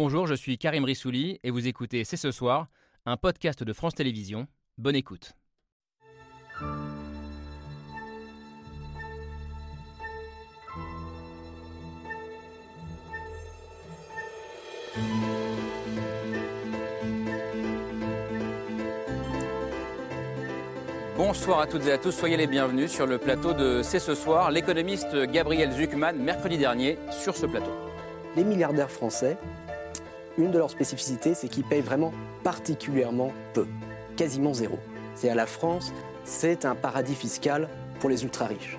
Bonjour, je suis Karim Rissouli et vous écoutez C'est ce soir, un podcast de France Télévisions. Bonne écoute. Bonsoir à toutes et à tous, soyez les bienvenus sur le plateau de C'est ce soir, l'économiste Gabriel Zuckman, mercredi dernier, sur ce plateau. Les milliardaires français, une de leurs spécificités, c'est qu'ils payent vraiment particulièrement peu, quasiment zéro. C'est à la France, c'est un paradis fiscal pour les ultra-riches.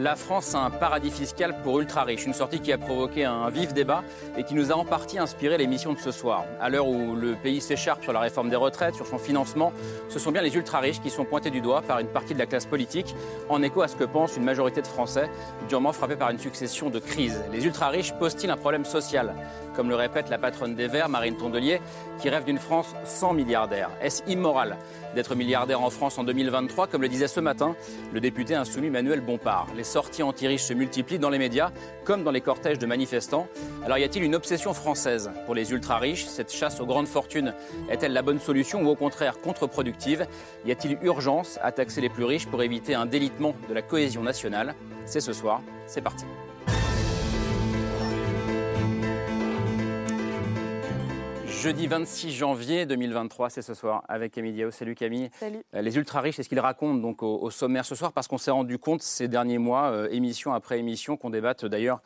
La France a un paradis fiscal pour ultra riches, une sortie qui a provoqué un vif débat et qui nous a en partie inspiré l'émission de ce soir. À l'heure où le pays s'écharpe sur la réforme des retraites, sur son financement, ce sont bien les ultra riches qui sont pointés du doigt par une partie de la classe politique, en écho à ce que pense une majorité de Français durement frappés par une succession de crises. Les ultra riches posent-ils un problème social? Comme le répète la patronne des Verts, Marine Tondelier, qui rêve d'une France sans milliardaires. Est-ce immoral? D'être milliardaire en France en 2023, comme le disait ce matin le député insoumis Manuel Bompard Les sorties anti-riches se multiplient dans les médias, comme dans les cortèges de manifestants. Alors y a-t-il une obsession française pour les ultra-riches? Cette chasse aux grandes fortunes est-elle la bonne solution ou au contraire contre-productive? Y a-t-il urgence à taxer les plus riches pour éviter un délitement de la cohésion nationale? C'est ce soir, c'est parti. Jeudi 26 janvier 2023, c'est ce soir avec Camille Diao. Salut Camille. Salut. Euh, les ultra riches, c'est ce qu'ils racontent donc au, sommaire ce soir? Parce qu'on s'est rendu compte ces derniers mois, euh, émission après émission, qu'on débatte d'ailleurs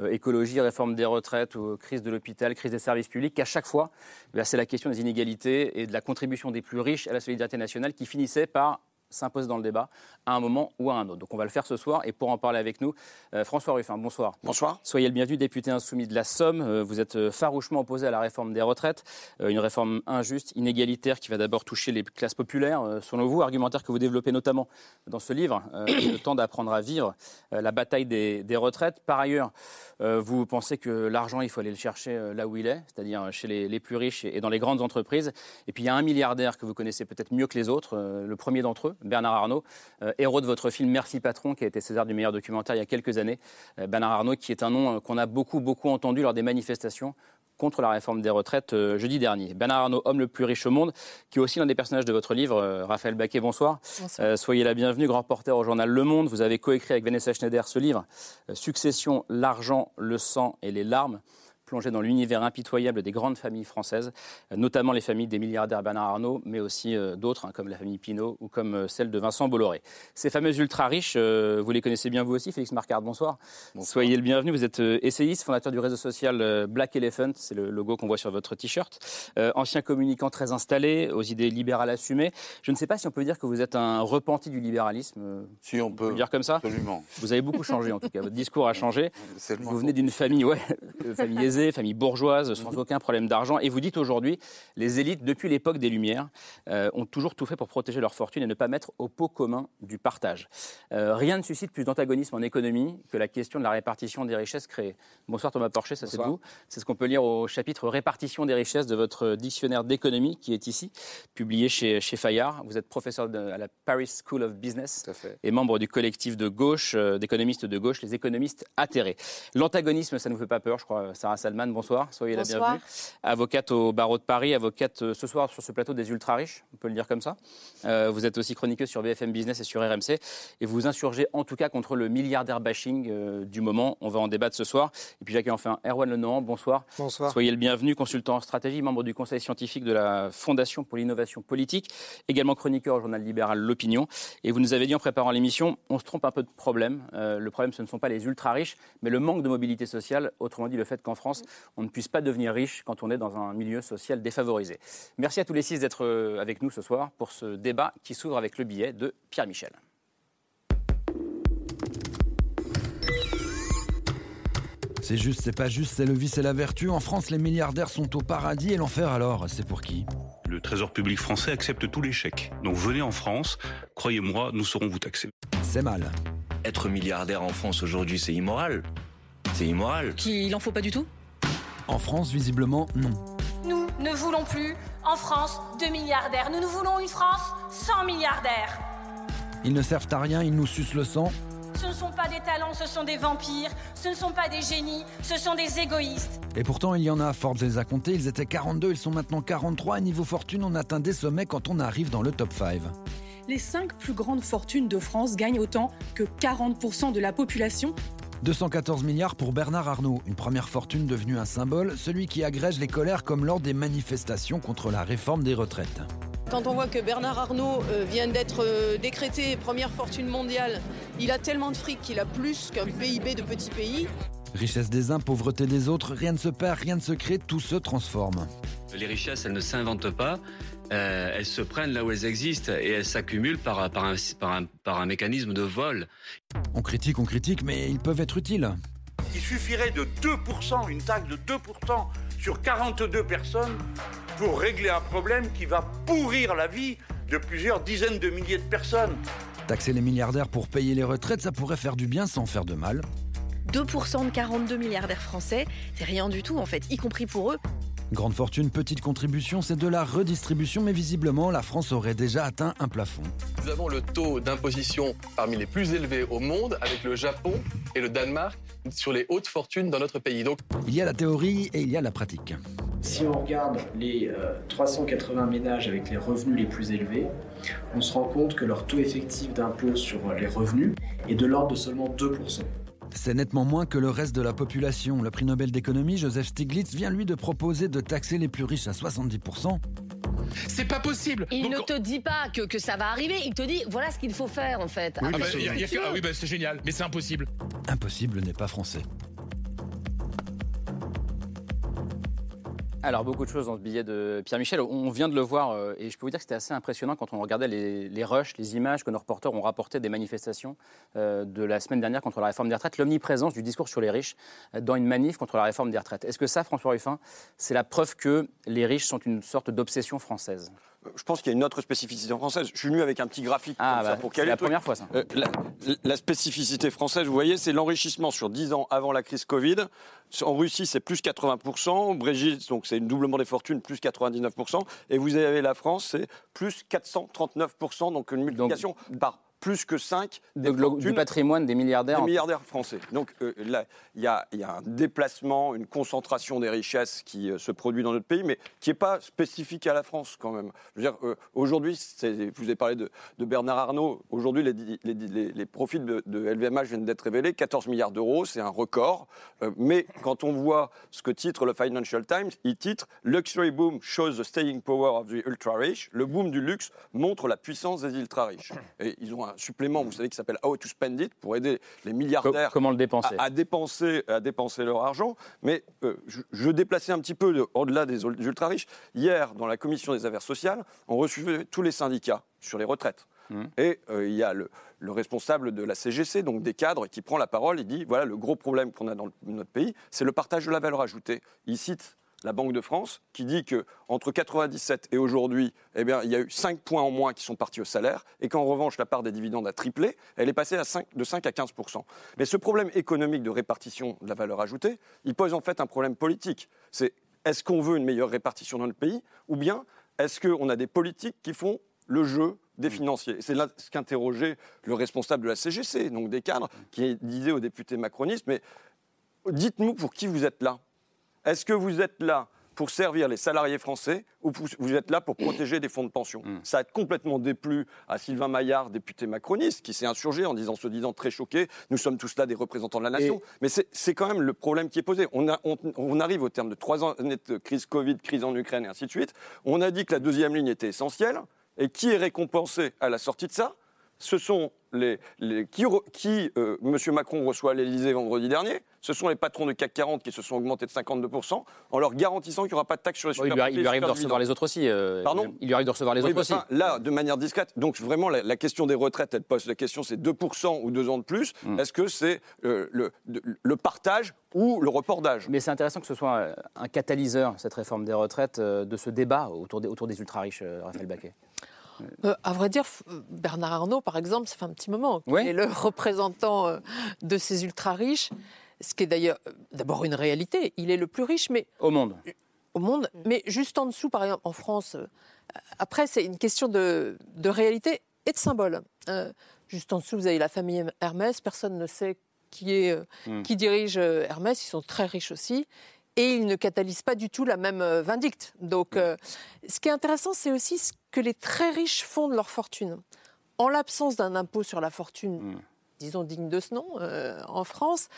euh, écologie, réforme des retraites ou crise de l'hôpital, crise des services publics, qu'à chaque fois, eh c'est la question des inégalités et de la contribution des plus riches à la solidarité nationale qui finissait par s'impose dans le débat à un moment ou à un autre. Donc on va le faire ce soir et pour en parler avec nous, euh, François Ruffin, bonsoir. Bonsoir. Soyez le bienvenu, député insoumis de la Somme. Euh, vous êtes euh, farouchement opposé à la réforme des retraites, une réforme injuste, inégalitaire qui va d'abord toucher les classes populaires, selon vous, argumentaire que vous développez notamment dans ce livre, Le temps d'apprendre à vivre, la bataille des, retraites. Par ailleurs, vous pensez que l'argent, il faut aller le chercher là où il est, c'est-à-dire chez les, les, plus riches et dans les grandes entreprises. Et puis il y a un milliardaire que vous connaissez peut-être mieux que les autres, le premier d'entre eux, Bernard Arnault, euh, héros de votre film Merci Patron, qui a été César du meilleur documentaire il y a quelques années. Euh, Bernard Arnault, qui est un nom euh, qu'on a beaucoup, beaucoup entendu lors des manifestations contre la réforme des retraites jeudi dernier. Bernard Arnault, homme le plus riche au monde, qui est aussi l'un des personnages de votre livre. Raphaël Baquet, bonsoir. bonsoir. soyez la bienvenue, grand reporter au journal Le Monde. Vous avez coécrit avec Vanessa Schneider ce livre, Succession, l'argent, le sang et les larmes plonger dans l'univers impitoyable des grandes familles françaises, euh, notamment les familles des milliardaires Bernard Arnault, mais aussi euh, d'autres, hein, comme la famille Pinault ou comme euh, celle de Vincent Bolloré. Ces fameuses ultra-riches, vous les connaissez bien vous aussi, Félix Marcard, bonsoir. Soyez le bienvenu, vous êtes essayiste, fondateur du réseau social Black Elephant, c'est le logo qu'on voit sur votre t-shirt, ancien communicant très installé, aux idées libérales assumées. Je ne sais pas si on peut dire que vous êtes un repenti du libéralisme. Si on peut. dire comme ça? Absolument. Vous avez beaucoup changé en tout cas, votre discours a changé. Vous venez d'une famille, ouais, famille aisée famille bourgeoise, sans mhm. aucun problème d'argent. Et vous dites aujourd'hui, les élites, depuis l'époque des Lumières, euh, ont toujours tout fait pour protéger leur fortune et ne pas mettre au pot commun du partage. Euh, rien ne suscite plus d'antagonisme en économie que la question de la répartition des richesses créées. Bonsoir Thomas Porcher, ça c'est vous. C'est ce qu'on peut lire au chapitre Répartition des richesses de votre dictionnaire d'économie qui est ici, publié chez, chez Fayard. Vous êtes professeur à la Paris School of Business et membre du collectif de gauche, euh, d'économistes de gauche, les économistes atterrés. L'antagonisme, ça ne vous fait pas peur, je crois, Sarah Salman, bonsoir, soyez la bienvenue. Avocate au barreau de Paris, avocate euh, ce soir sur ce plateau des ultra-riches, on peut le dire comme ça. Euh, vous êtes aussi chroniqueuse sur BFM Business et sur RMC, et vous vous insurgez en tout cas contre le milliardaire bashing euh, du moment. On va en débattre ce soir. Et puis j'accueille enfin Erwan Lenoir, bonsoir. Bonsoir. Soyez le bienvenu, consultant en stratégie, membre du conseil scientifique de la Fondation pour l'innovation politique, également chroniqueur au journal libéral L'Opinion. Et vous nous avez dit en préparant l'émission, on se trompe un peu de problème. le problème, ce ne sont pas les ultra-riches, mais le manque de mobilité sociale, autrement dit le fait qu'en France, on ne puisse pas devenir riche quand on est dans un milieu social défavorisé. Merci à tous les six d'être euh, avec nous ce soir pour ce débat qui s'ouvre avec le billet de Pierre Michel. C'est juste, c'est pas juste, c'est le vice et la vertu. En France, les milliardaires sont au paradis et l'enfer alors, c'est pour qui? Le Trésor public français accepte tous les chèques. Donc venez en France, croyez-moi, nous saurons vous taxer. C'est mal. Être milliardaire en France aujourd'hui, c'est immoral. C'est immoral. Qu'il en faut pas du tout? En France, visiblement, non. Nous ne voulons plus, en France, de milliardaires. Nous, nous voulons une France sans milliardaires. Ils ne servent à rien, ils nous sucent le sang. Ce ne sont pas des talents, ce sont des vampires. Ce ne sont pas des génies, ce sont des égoïstes. Et pourtant, il y en a. Forbes les a comptés. Ils étaient 42, ils sont maintenant 43. À niveau fortune, on atteint des sommets quand on arrive dans le top 5. Les 5 plus grandes fortunes de France gagnent autant que 40% de la population 214 milliards pour Bernard Arnault, une première fortune devenue un symbole, celui qui agrège les colères comme lors des manifestations contre la réforme des retraites. Quand on voit que Bernard Arnault euh, vient d'être euh, décrété première fortune mondiale, il a tellement de fric qu'il a plus qu'un PIB de petit pays. Richesse des uns, pauvreté des autres, rien ne se perd, rien ne se crée, tout se transforme. Les richesses, elles ne s'inventent pas, euh, elles se prennent là où elles existent et elles s'accumulent par, par, un, par, un, par un mécanisme de vol. On critique, on critique, mais ils peuvent être utiles. Il suffirait de 2%, une taxe de 2% sur 42 personnes pour régler un problème qui va pourrir la vie de plusieurs dizaines de milliers de personnes. Taxer les milliardaires pour payer les retraites, ça pourrait faire du bien sans faire de mal. 2% de 42 milliardaires français, c'est rien du tout en fait, y compris pour eux. Grande fortune, petite contribution, c'est de la redistribution, mais visiblement, la France aurait déjà atteint un plafond. Nous avons le taux d'imposition parmi les plus élevés au monde, avec le Japon et le Danemark sur les hautes fortunes dans notre pays. Donc... Il y a la théorie et il y a la pratique. Si on regarde les 380 euh, ménages avec les revenus les plus élevés, on se rend compte que leur taux effectif d'impôt sur les revenus est de l'ordre de seulement 2%. C'est nettement moins que le reste de la population. Le prix Nobel d'économie, Joseph Stiglitz, vient lui de proposer de taxer les plus riches à 70%. C'est pas possible. Il ne te dit pas que, que, ça va arriver, il te dit voilà ce qu'il faut faire en fait. Oui, ah bah, ah oui bah, c'est génial, mais c'est impossible. Impossible n'est pas français. Alors, beaucoup de choses dans ce billet de Pierre Michel. On vient de le voir, euh, et je peux vous dire que c'était assez impressionnant quand on regardait les, rushs, les images que nos reporters ont rapportées des manifestations euh, de la semaine dernière contre la réforme des retraites, l'omniprésence du discours sur les riches euh, dans une manif contre la réforme des retraites. Est-ce que ça, François Ruffin, c'est la preuve que les riches sont une sorte d'obsession française? Je pense qu'il y a une autre spécificité française. Je suis venu avec un petit graphique ah, comme ça bah, pour C'est la première fois, ça. la, spécificité française, vous voyez, c'est l'enrichissement sur 10 ans avant la crise Covid. En Russie, c'est plus 80%. Au Brésil, donc c'est un doublement des fortunes, plus 99%. Et vous avez la France, c'est plus 439%, donc une multiplication par plus que 5 du patrimoine des milliardaires. Des milliardaires français. Donc euh, là, il y, a un déplacement, une concentration des richesses qui euh, se produit dans notre pays, mais qui n'est pas spécifique à la France quand même. Je veux dire, euh, aujourd'hui, vous avez parlé de, Bernard Arnault, aujourd'hui les, les, profits de, LVMH viennent d'être révélés, 14 milliards d'euros, c'est un record. mais quand on voit ce que titre le Financial Times, il titre Luxury Boom shows the staying power of the ultra rich. Le boom du luxe montre la puissance des ultra riches. Et ils ont un supplément, vous savez, qui s'appelle How to Spend It, pour aider les milliardaires Comment le dépenser. À, dépenser, à dépenser leur argent. Mais euh, je, déplaçais un petit peu au-delà des ultra-riches. Hier, dans la commission des affaires sociales, on recevait tous les syndicats sur les retraites. Mmh. Et euh, il y a le, le, responsable de la CGC, donc des cadres, qui prend la parole et dit voilà, le gros problème qu'on a dans notre pays, c'est le partage de la valeur ajoutée. Il cite la Banque de France, qui dit que entre 97 et aujourd'hui, eh bien, il y a eu 5 points en moins qui sont partis au salaire, et qu'en revanche, la part des dividendes a triplé, elle est passée à 5, de 5 à 15 Mais ce problème économique de répartition de la valeur ajoutée, il pose en fait un problème politique. C'est est-ce qu'on veut une meilleure répartition dans le pays, ou bien est-ce qu'on a des politiques qui font le jeu des financiers? C'est là ce qu'interrogeait le responsable de la CGC, donc des cadres, qui disait aux députés macronistes, mais dites-nous pour qui vous êtes là. Est-ce que vous êtes là pour servir les salariés français ou vous êtes là pour protéger des fonds de pension mm. Ça a complètement déplu à Sylvain Maillard, député macroniste, qui s'est insurgé en disant, se disant très choqué, nous sommes tous là des représentants de la nation. Mais c'est quand même le problème qui est posé. On, on, arrive au terme de trois années de crise Covid, crise en Ukraine et ainsi de suite. On a dit que la deuxième ligne était essentielle. Et qui est récompensé à la sortie de ça? Ce sont les, qui, qui euh, M. Macron reçoit à l'Elysée vendredi dernier, ce sont les patrons de CAC 40 qui se sont augmentés de 52% en leur garantissant qu'il n'y aura pas de taxe sur les super Il lui, arrive de recevoir les autres aussi. Euh, Pardon Il lui arrive de recevoir les autres aussi. là, de manière discrète. Donc vraiment, la, question des retraites, elle pose la question c'est 2% ou 2 ans de plus. Hmm. Est-ce que c'est euh, le, le, partage ou le report d'âge? Mais c'est intéressant que ce soit un catalyseur, cette réforme des retraites, de ce débat autour des, autour des ultra-riches, Raphaël Baquet. Euh, à vrai dire, Bernard Arnault, par exemple, ça fait un petit moment qu'il est le représentant euh, de ces ultra-riches, ce qui est d'ailleurs euh, d'abord une réalité. Il est le plus riche, mais... Au monde. Au monde, mais juste en dessous, par exemple, en France. Après, c'est une question de, réalité. et de symboles. juste en dessous, vous avez la famille Hermès. Personne ne sait qui, est, hmm. qui dirige Hermès. Ils sont très riches aussi et ils ne catalysent pas du tout la même vindicte. Donc, ce qui est intéressant, c'est aussi ce que les très riches font de leur fortune. En l'absence d'un impôt sur la fortune, hmm. disons digne de ce nom, en France,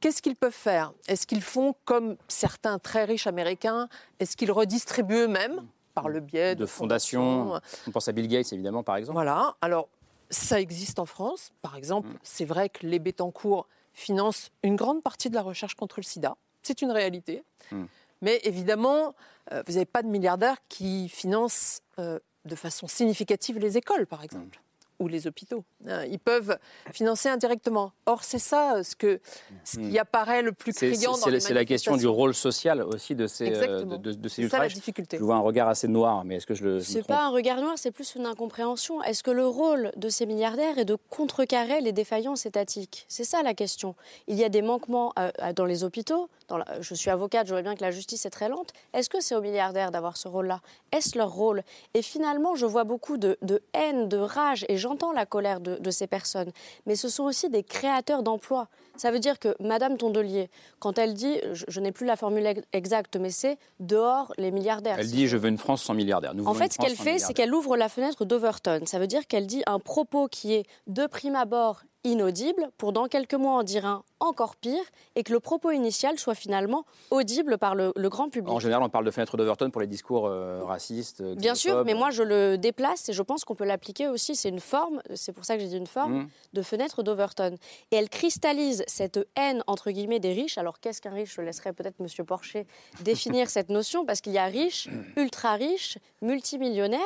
Qu'est-ce qu'ils peuvent faire? Est-ce qu'ils font comme certains très riches américains? Est-ce qu'ils redistribuent eux-mêmes par le biais de, fondations, On pense à Bill Gates, évidemment, par exemple. Voilà. Alors, ça existe en France. Par exemple, mm. c'est vrai que les Bettencourt financent une grande partie de la recherche contre le sida. C'est une réalité. Mm. Mais évidemment, euh, vous n'avez pas de milliardaires qui financent euh, de façon significative les écoles, par exemple. Ou les hôpitaux. Hein, ils peuvent financer indirectement. Or, c'est ça euh, ce, que, ce qui hmm. apparaît le plus criant dans les C'est la question du rôle social aussi de ces, euh, de, de, ces C'est la difficulté. Je vois un regard assez noir, mais est-ce que je le. C'est pas un regard noir, c'est plus une incompréhension. Est-ce que le rôle de ces milliardaires est de contrecarrer les défaillances étatiques? C'est ça la question. Il y a des manquements euh, dans les hôpitaux. Dans je suis avocate, je vois bien que la justice est très lente. Est-ce que c'est aux milliardaires d'avoir ce rôle-là? Est-ce leur rôle? Et finalement, je vois beaucoup de, haine, de rage, et j'entends la colère de, ces personnes, mais ce sont aussi des créateurs d'emplois. Ça veut dire que Madame Tondelier, quand elle dit, je, n'ai plus la formule exacte, mais c'est dehors les milliardaires. Elle dit, je veux une France sans milliardaires. en fait, ce qu'elle fait, c'est qu'elle ouvre la fenêtre d'Overton. Ça veut dire qu'elle dit un propos qui est de prime abord inaudible pour dans quelques mois en dire un encore pire et que le propos initial soit finalement audible par le, grand public. En général, on parle de fenêtre d'Overton pour les discours euh, racistes. Bien sûr, mais moi je le déplace et je pense qu'on peut l'appliquer aussi. C'est une forme, c'est pour ça que j'ai dit une forme, mmh. de fenêtre d'Overton. Et elle cristallise cette haine, entre guillemets, des riches. Alors qu'est-ce qu'un riche? Je laisserai peut-être Monsieur Porcher définir cette notion parce qu'il y a riche, ultra riche, multimillionnaire.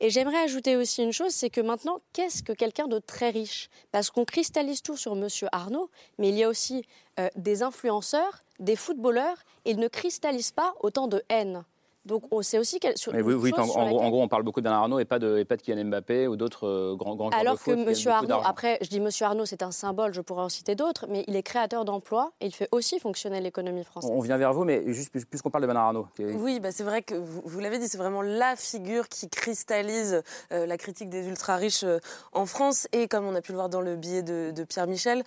Et j'aimerais ajouter aussi une chose c'est que maintenant, qu'est-ce que quelqu'un de très riche? Parce qu'on cristallise tout sur Monsieur Arnaud, mais il y a aussi euh, des influenceurs, des footballeurs, et ils ne cristallisent pas autant de haine. Donc on sait aussi qu'elle. oui, oui en, gros, on parle beaucoup d'Alain Arnaud et pas de, et pas de Kylian Mbappé ou d'autres euh, grands grands Alors que M. Arnaud, après, je dis M. Arnaud, c'est un symbole, je pourrais en citer d'autres, mais il est créateur d'emplois et il fait aussi fonctionner l'économie française. On vient vers vous, mais juste puisqu'on parle de Bernard Arnaud. Oui, bah, c'est vrai que vous, l'avez dit, c'est vraiment la figure qui cristallise euh, la critique des ultra-riches euh, en France. Et comme on a pu le voir dans le billet de, Pierre Michel,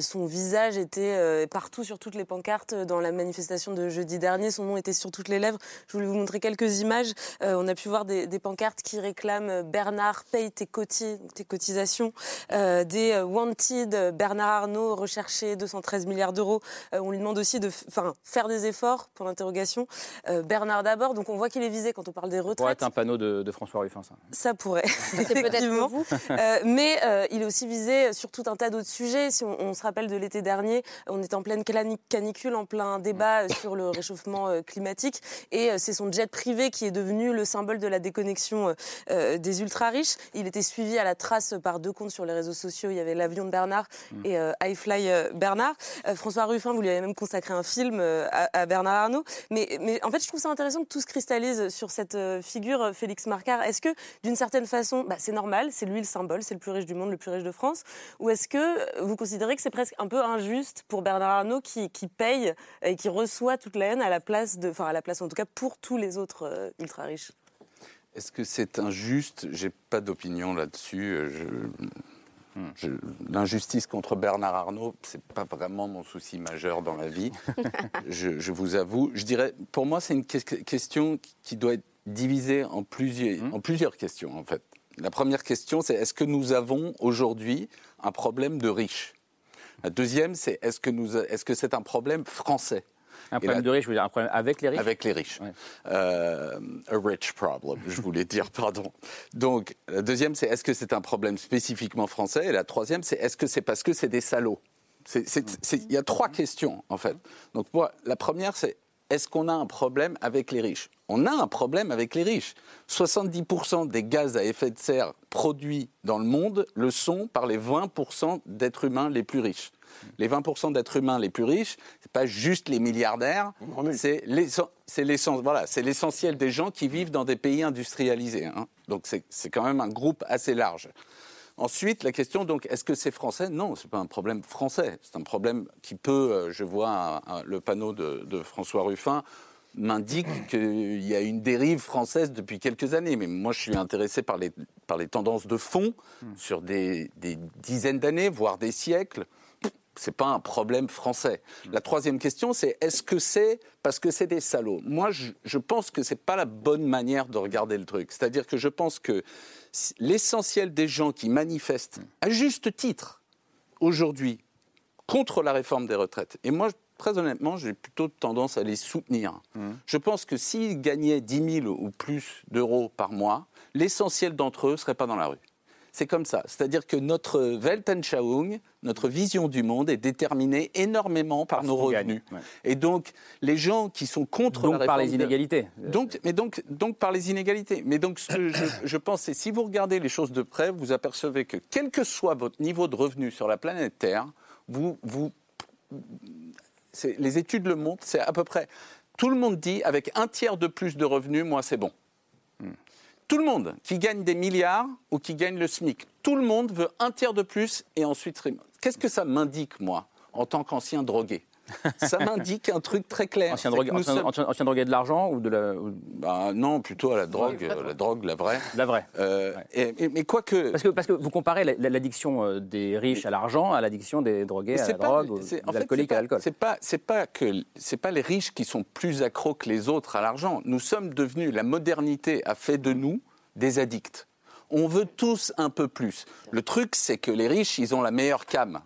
son visage était partout sur toutes les pancartes dans la manifestation de jeudi dernier. Son nom était sur toutes les lèvres. Je voulais vous montrer quelques images. Euh, on a pu voir des, pancartes qui réclament euh, Bernard, paye tes, tes cotisations. Euh, des Wanted, Bernard Arnault, recherché 213 milliards d'euros. on lui demande aussi de faire des efforts, pour l'interrogation. Bernard d'abord, donc on voit qu'il est visé quand on parle des retraites. Ça pourrait être un panneau de, François Ruffin, ça. Ça pourrait. C'est peut-être vous. mais il est aussi visé sur tout un tas d'autres sujets. Si on, se rappelle de l'été dernier, on est en pleine canicule, en plein débat sur le réchauffement climatique. Et c'est son jet privé qui est devenu le symbole de la déconnexion euh, euh, des ultra-riches. Il était suivi à la trace par deux comptes sur les réseaux sociaux. Il y avait l'avion de Bernard mm. et euh, iFly Bernard. François Ruffin, vous lui avez même consacré un film à, Bernard Arnault. Mais, mais en fait, je trouve ça intéressant que tout se cristallise sur cette figure Félix Marcard. Est-ce que, d'une certaine façon, bah, c'est normal, c'est lui le symbole, c'est le plus riche du monde, le plus riche de France Ou est-ce que vous considérez que c'est presque un peu injuste pour Bernard Arnault qui, qui paye et qui reçoit toute la haine à la place de, enfin à la place en tout cas pour tous les autres euh, ultra riches. Est-ce que c'est injuste? J'ai pas d'opinion là-dessus. Euh, hmm. L'injustice contre Bernard Arnault, c'est pas vraiment mon souci majeur dans la vie. je, vous avoue. Je dirais, pour moi, c'est une question qui doit être divisée en plusieurs, hmm. en plusieurs questions, en fait. La première question, c'est est-ce que nous avons aujourd'hui un problème de riches? La deuxième, c'est est-ce que c'est -ce c'est un problème français? Un problème de riches, je veux dire un problème avec les riches? Avec les riches. Euh, a rich problem, je voulais dire, pardon. Donc, la deuxième, c'est est-ce que c'est un problème spécifiquement français? Et la troisième, c'est est-ce que c'est parce que c'est des salauds? Il y a trois questions, en fait. Donc, moi, la première, c'est est-ce qu'on a un problème avec les riches? On a un problème avec les riches. 70% des gaz à effet de serre produits dans le monde le sont par les 20% d'êtres humains les plus riches. Les 20% d'êtres humains les plus riches, ce n'est pas juste les milliardaires, c'est l'essentiel des gens qui vivent dans des pays industrialisés. Hein. Donc c'est quand même un groupe assez large. Ensuite, la question, donc, est-ce que c'est français? Non, ce n'est pas un problème français. C'est un problème qui peut, euh, je vois le panneau de, François Ruffin, m'indique qu'il y a une dérive française depuis quelques années. Mais moi, je suis intéressé par les, par les tendances de fond sur des, des dizaines d'années, voire des siècles. C'est pas un problème français. La troisième question, c'est est-ce que c'est parce que c'est des salauds? Moi, je, je pense que c'est pas la bonne manière de regarder le truc. C'est-à-dire que je pense que l'essentiel des gens qui manifestent à juste titre aujourd'hui contre la réforme des retraites, et moi, très honnêtement, j'ai plutôt tendance à les soutenir. Je pense que s'ils gagnaient 10 000 ou plus d'euros par mois, l'essentiel d'entre eux ne serait pas dans la rue. C'est comme ça. C'est-à-dire que notre Weltanschauung, notre vision du monde est déterminée énormément par nos revenus. ouais. Et donc, les gens qui sont contre Donc la par les inégalités. Donc, mais donc, donc par les inégalités. Mais donc, ce que je, je pense, c'est si vous regardez les choses de près, vous apercevez que quel que soit votre niveau de revenu sur la planète Terre, vous, vous, les études le montrent, c'est à peu près. Tout le monde dit avec un tiers de plus de revenus, moi c'est bon. Tout le monde qui gagne des milliards ou qui gagne le SMIC, tout le monde veut un tiers de plus et ensuite. Qu'est-ce que ça m'indique, moi, en tant qu'ancien drogué? Ça m'indique un truc très clair. Ancien drogué, que nous ancien, sommes- ancien- ancien drogué de l'argent ou de la. ou- Bah, non, plutôt à la drogue, euh, la drogue, la vraie. La vraie. Euh, et- et- mais quoique. Parce que, parce que vous comparez la- la- l'addiction euh, des riches à l'argent à l'addiction des drogués à la c'est pas- drogue ou c'est- des en fait, alcooliques c'est à pas- l'alcool. C'est pas, c'est pas que, c'est pas les riches qui sont plus accros que les autres à l'argent. Nous sommes devenus, la modernité a fait de nous des addicts. On veut tous un peu plus. Le truc, c'est que les riches, ils ont la meilleure cam.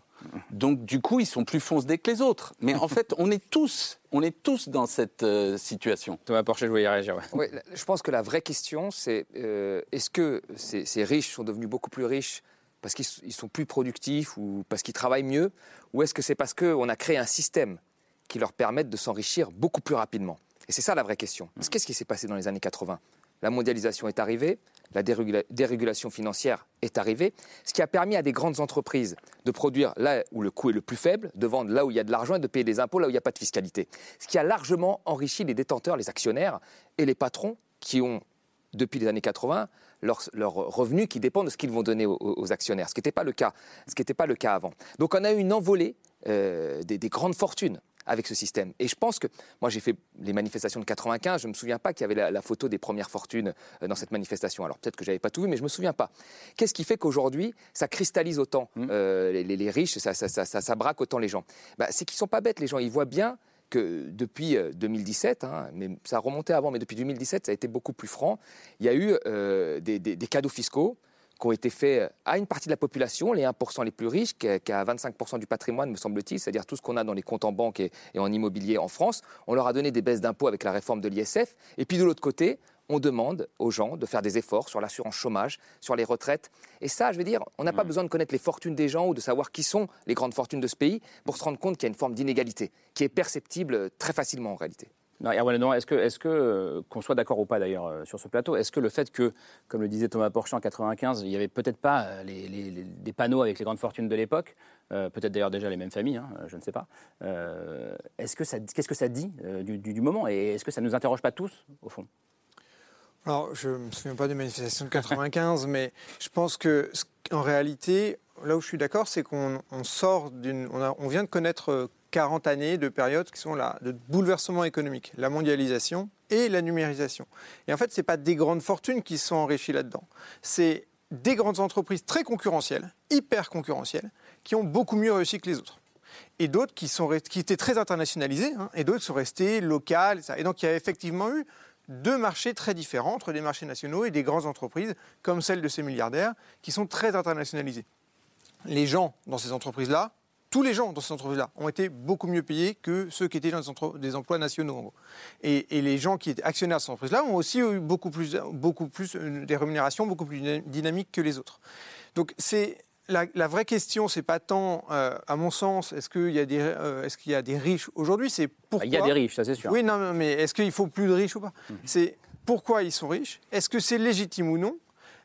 Donc, du coup, ils sont plus foncedés que les autres. Mais en fait, on est tous, on est tous dans cette euh, situation. Thomas Porcher, je voulais y réagir. ouais. Je pense que la vraie question, c'est euh, est-ce que ces, ces riches sont devenus beaucoup plus riches parce qu'ils sont plus productifs ou parce qu'ils travaillent mieux? Ou est-ce que c'est parce qu'on a créé un système qui leur permette de s'enrichir beaucoup plus rapidement? Et c'est ça la vraie question. Parce que Qu'est-ce qui s'est passé dans les années 80 La mondialisation est arrivée, la dérégula- dérégulation financière est arrivée, ce qui a permis à des grandes entreprises de produire là où le coût est le plus faible, de vendre là où il y a de l'argent et de payer des impôts là où il n'y a pas de fiscalité. Ce qui a largement enrichi les détenteurs, les actionnaires et les patrons qui ont, depuis les années 80, leurs revenus qui dépendent de ce qu'ils vont donner aux, actionnaires, ce qui n'était pas le cas, avant. Donc on a eu une envolée euh, des grandes fortunes avec ce système. Et je pense que, moi j'ai fait les manifestations de 95, je ne me souviens pas qu'il y avait la, la photo des premières fortunes euh, dans cette manifestation. Alors peut-être que j'avais pas tout vu, mais je me souviens pas. Qu'est-ce qui fait qu'aujourd'hui ça cristallise autant euh, les, les- les riches, ça, ça, ça, ça- ça braque autant les gens? Bah, C'est qu'ils sont pas bêtes les gens, ils voient bien que depuis euh, 2017, hein, mais ça a remonté avant, mais depuis 2017, ça a été beaucoup plus franc. Il y a eu euh, des, des- des cadeaux fiscaux qui ont été faits à une partie de la population, les 1% les plus riches, qui a, qui a 25% du patrimoine, me semble-t-il, c'est-à-dire tout ce qu'on a dans les comptes en banque et, et en immobilier en France. On leur a donné des baisses d'impôts avec la réforme de l'ISF. Et puis de l'autre côté, on demande aux gens de faire des efforts sur l'assurance chômage, sur les retraites. Et ça, je veux dire, on n'a pas besoin de connaître les fortunes des gens ou de savoir qui sont les grandes fortunes de ce pays pour se rendre compte qu'il y a une forme d'inégalité qui est perceptible très facilement en réalité. Non, Erwan est-ce que, est-ce que euh, qu'on soit d'accord ou pas d'ailleurs euh, sur ce plateau, est-ce que le fait que, comme le disait Thomas Porcher en 95, il n'y avait peut-être pas euh, les, des panneaux avec les grandes fortunes de l'époque, peut-être d'ailleurs déjà les mêmes familles, hein, je ne sais pas, est-ce que ça, qu'est-ce que ça dit du, moment et est-ce que ça ne nous interroge pas tous au fond? Alors, je ne me souviens pas des manifestations de 95, mais je pense que, en réalité, là où je suis d'accord, c'est qu'on on sort d'une. On, vient de connaître 40 années de périodes qui sont là, de bouleversement économique, la mondialisation et la numérisation. Et en fait, ce n'est pas des grandes fortunes qui sont enrichies là-dedans. C'est des grandes entreprises très concurrentielles, hyper concurrentielles, qui ont beaucoup mieux réussi que les autres et d'autres qui, sont, qui étaient très internationalisés, hein, et d'autres sont restés locales. Et, donc il y a effectivement eu deux marchés très différents entre des marchés nationaux et des grandes entreprises, comme celle de ces milliardaires, qui sont très internationalisés. Les gens dans ces entreprises-là, tous les gens dans ces entreprises-là, ont été beaucoup mieux payés que ceux qui étaient dans des, emplois nationaux. en gros. Et, et les gens qui étaient actionnaires de ces entreprises-là ont aussi eu beaucoup plus, beaucoup plus euh, des rémunérations beaucoup plus dyna- dynamiques que les autres. Donc c'est la, la vraie question, c'est pas tant, euh, à mon sens, est-ce qu'il y a des, euh, qu'il y a des riches aujourd'hui C'est pourquoi. Il y a des riches, ça c'est sûr. Oui, non, non, mais est-ce qu'il faut plus de riches ou pas? C'est pourquoi ils sont riches? Est-ce que c'est légitime ou non?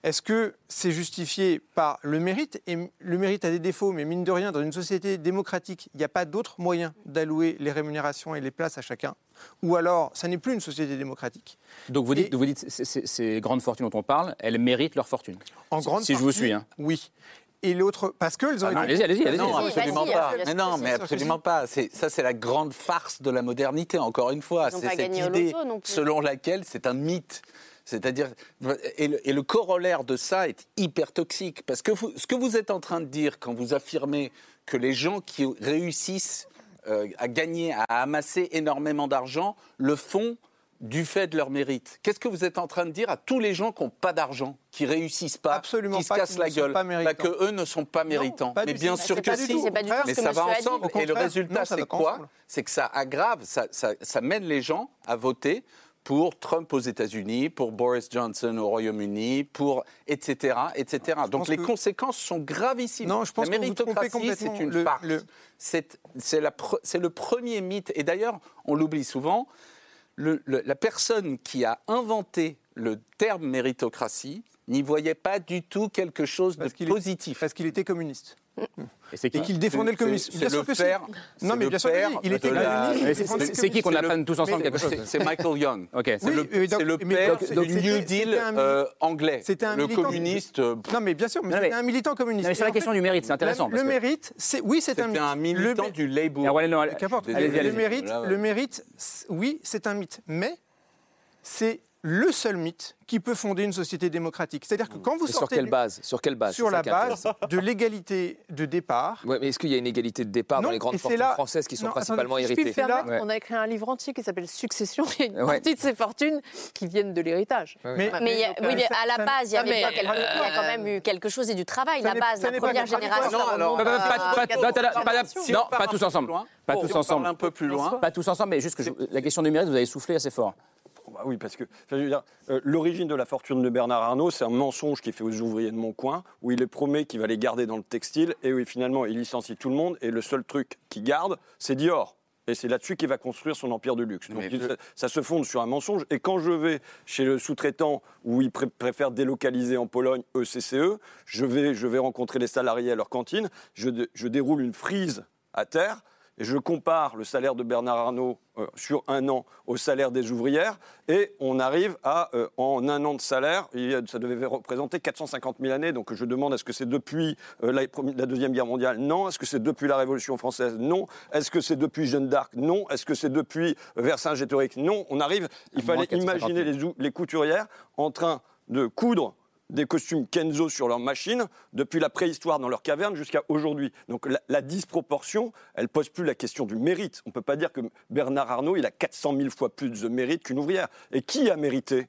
Est-ce que c'est justifié par le mérite? Et le mérite a des défauts, mais mine de rien, dans une société démocratique, il n'y a pas d'autre moyen d'allouer les rémunérations et les places à chacun. Ou alors, ça n'est plus une société démocratique. Donc vous dites, vous dites ces, ces- ces grandes fortunes dont on parle, elles méritent leur fortune. En Si- grande si je vous suis. Hein. Oui. et l'autre parce qu'elles ont Ah non, été. allez-y, allez-y, allez-y. Non, absolument pas. Mais non, mais absolument pas. C'est- Ça, c'est la grande farce de la modernité, encore une fois. Ils C'est cette idée selon laquelle c'est un mythe. C'est-à-dire, et le, et le corollaire de ça est hyper toxique. Parce que vous- ce que vous êtes en train de dire quand vous affirmez que les gens qui réussissent euh, à gagner, à amasser énormément d'argent, le font du fait de leur mérite. Qu'est-ce que vous êtes en train de dire à tous les gens qui n'ont pas d'argent, qui réussissent pas, Absolument qui se pas, cassent la gueule, pas bah, méritants. que eux ne sont pas méritants pas Mais bien sûr que si. Mais ça va ensemble. Et le résultat, non, c'est quoi. C'est que ça aggrave, ça, ça- ça mène les gens à voter pour Trump aux États-Unis, pour Boris Johnson au Royaume-Uni, pour etc. etc. Donc les que- conséquences sont gravissimes. Non, je pense la méritocratie, c'est une Le- farce. le- C'est pre- le premier mythe. Et d'ailleurs, on l'oublie souvent, le- la personne qui a inventé le terme méritocratie n'y voyait pas du tout quelque chose de est- positif. Parce qu'il était communiste. Et c'est qui qu'il défendait le communisme. C'est le père. Non, c'est mais bien sûr. Il était communiste. C'est- c'est- c'est qui qu'on apprenne tous ensemble quelque chose C'est c'est Michael Young. C'est C'est le, c'est père donc- du New Deal euh, anglais. C'était un le militant- communiste. euh, Non, mais bien sûr, mais c'était un militant communiste. Mais Et la question du mérite, c'est intéressant. Le mérite, c'est oui, c'est un mythe. un militant du Labour. Le mérite, oui, c'est un mythe, mais c'est le seul mythe qui peut fonder une société démocratique. C'est-à-dire que quand vous Mais sur sortez quelle base? Sur quelle base? sur la base de l'égalité de départ, Ouais, mais est-ce qu'il y a une égalité de départ Non, dans les grandes fortunes là- françaises qui sont Non, principalement attendez, Je puis me héritées on a écrit un livre entier qui s'appelle Succession. Il y a une Ouais. partie de ces fortunes qui viennent de l'héritage. Ouais, mais, a- oui, euh, mais à la base, il y, avait mais, pas quelque- il y a quand même eu quelque chose et du travail. ça La base, la première génération. Non, Pas, tous ensemble. Pas on tous parle ensemble. un peu plus loin. Pas tous ensemble, mais juste que la question du mérite, vous avez soufflé assez fort. Bah oui, parce que euh, l'origine de la fortune de Bernard Arnault, c'est un mensonge qu'il fait aux ouvriers de mon coin, où il les promet qu'il va les garder dans le textile, et où finalement il licencie tout le monde, et le seul truc qu'il garde, c'est Dior. Et c'est là-dessus qu'il va construire son empire de luxe. Donc il- ça, ça se fonde sur un mensonge. Et quand je vais chez le sous-traitant où il pré- préfère délocaliser en Pologne E ECCE, je vais, je vais rencontrer les salariés à leur cantine, je déroule une frise à terre et je compare le salaire de Bernard Arnault euh, sur un an au salaire des ouvrières, et on arrive à, euh, en un an de salaire, ça devait représenter 450 000 années, donc je demande est-ce que c'est depuis euh, la, Deuxième Guerre mondiale? Non. Est-ce que c'est depuis la Révolution française? Non. Est-ce que c'est depuis Jeanne d'Arc? Non. Est-ce que c'est depuis Vercingétorix? Non. On arrive, il fallait 450 000. imaginer les couturières en train de coudre des costumes Kenzo sur leurs machines depuis la préhistoire dans leurs cavernes jusqu'à aujourd'hui. Donc la, la disproportion, elle pose plus la question du mérite. On ne peut pas dire que Bernard Arnault, il a 400 000 fois plus de mérite qu'une ouvrière. Et qui a mérité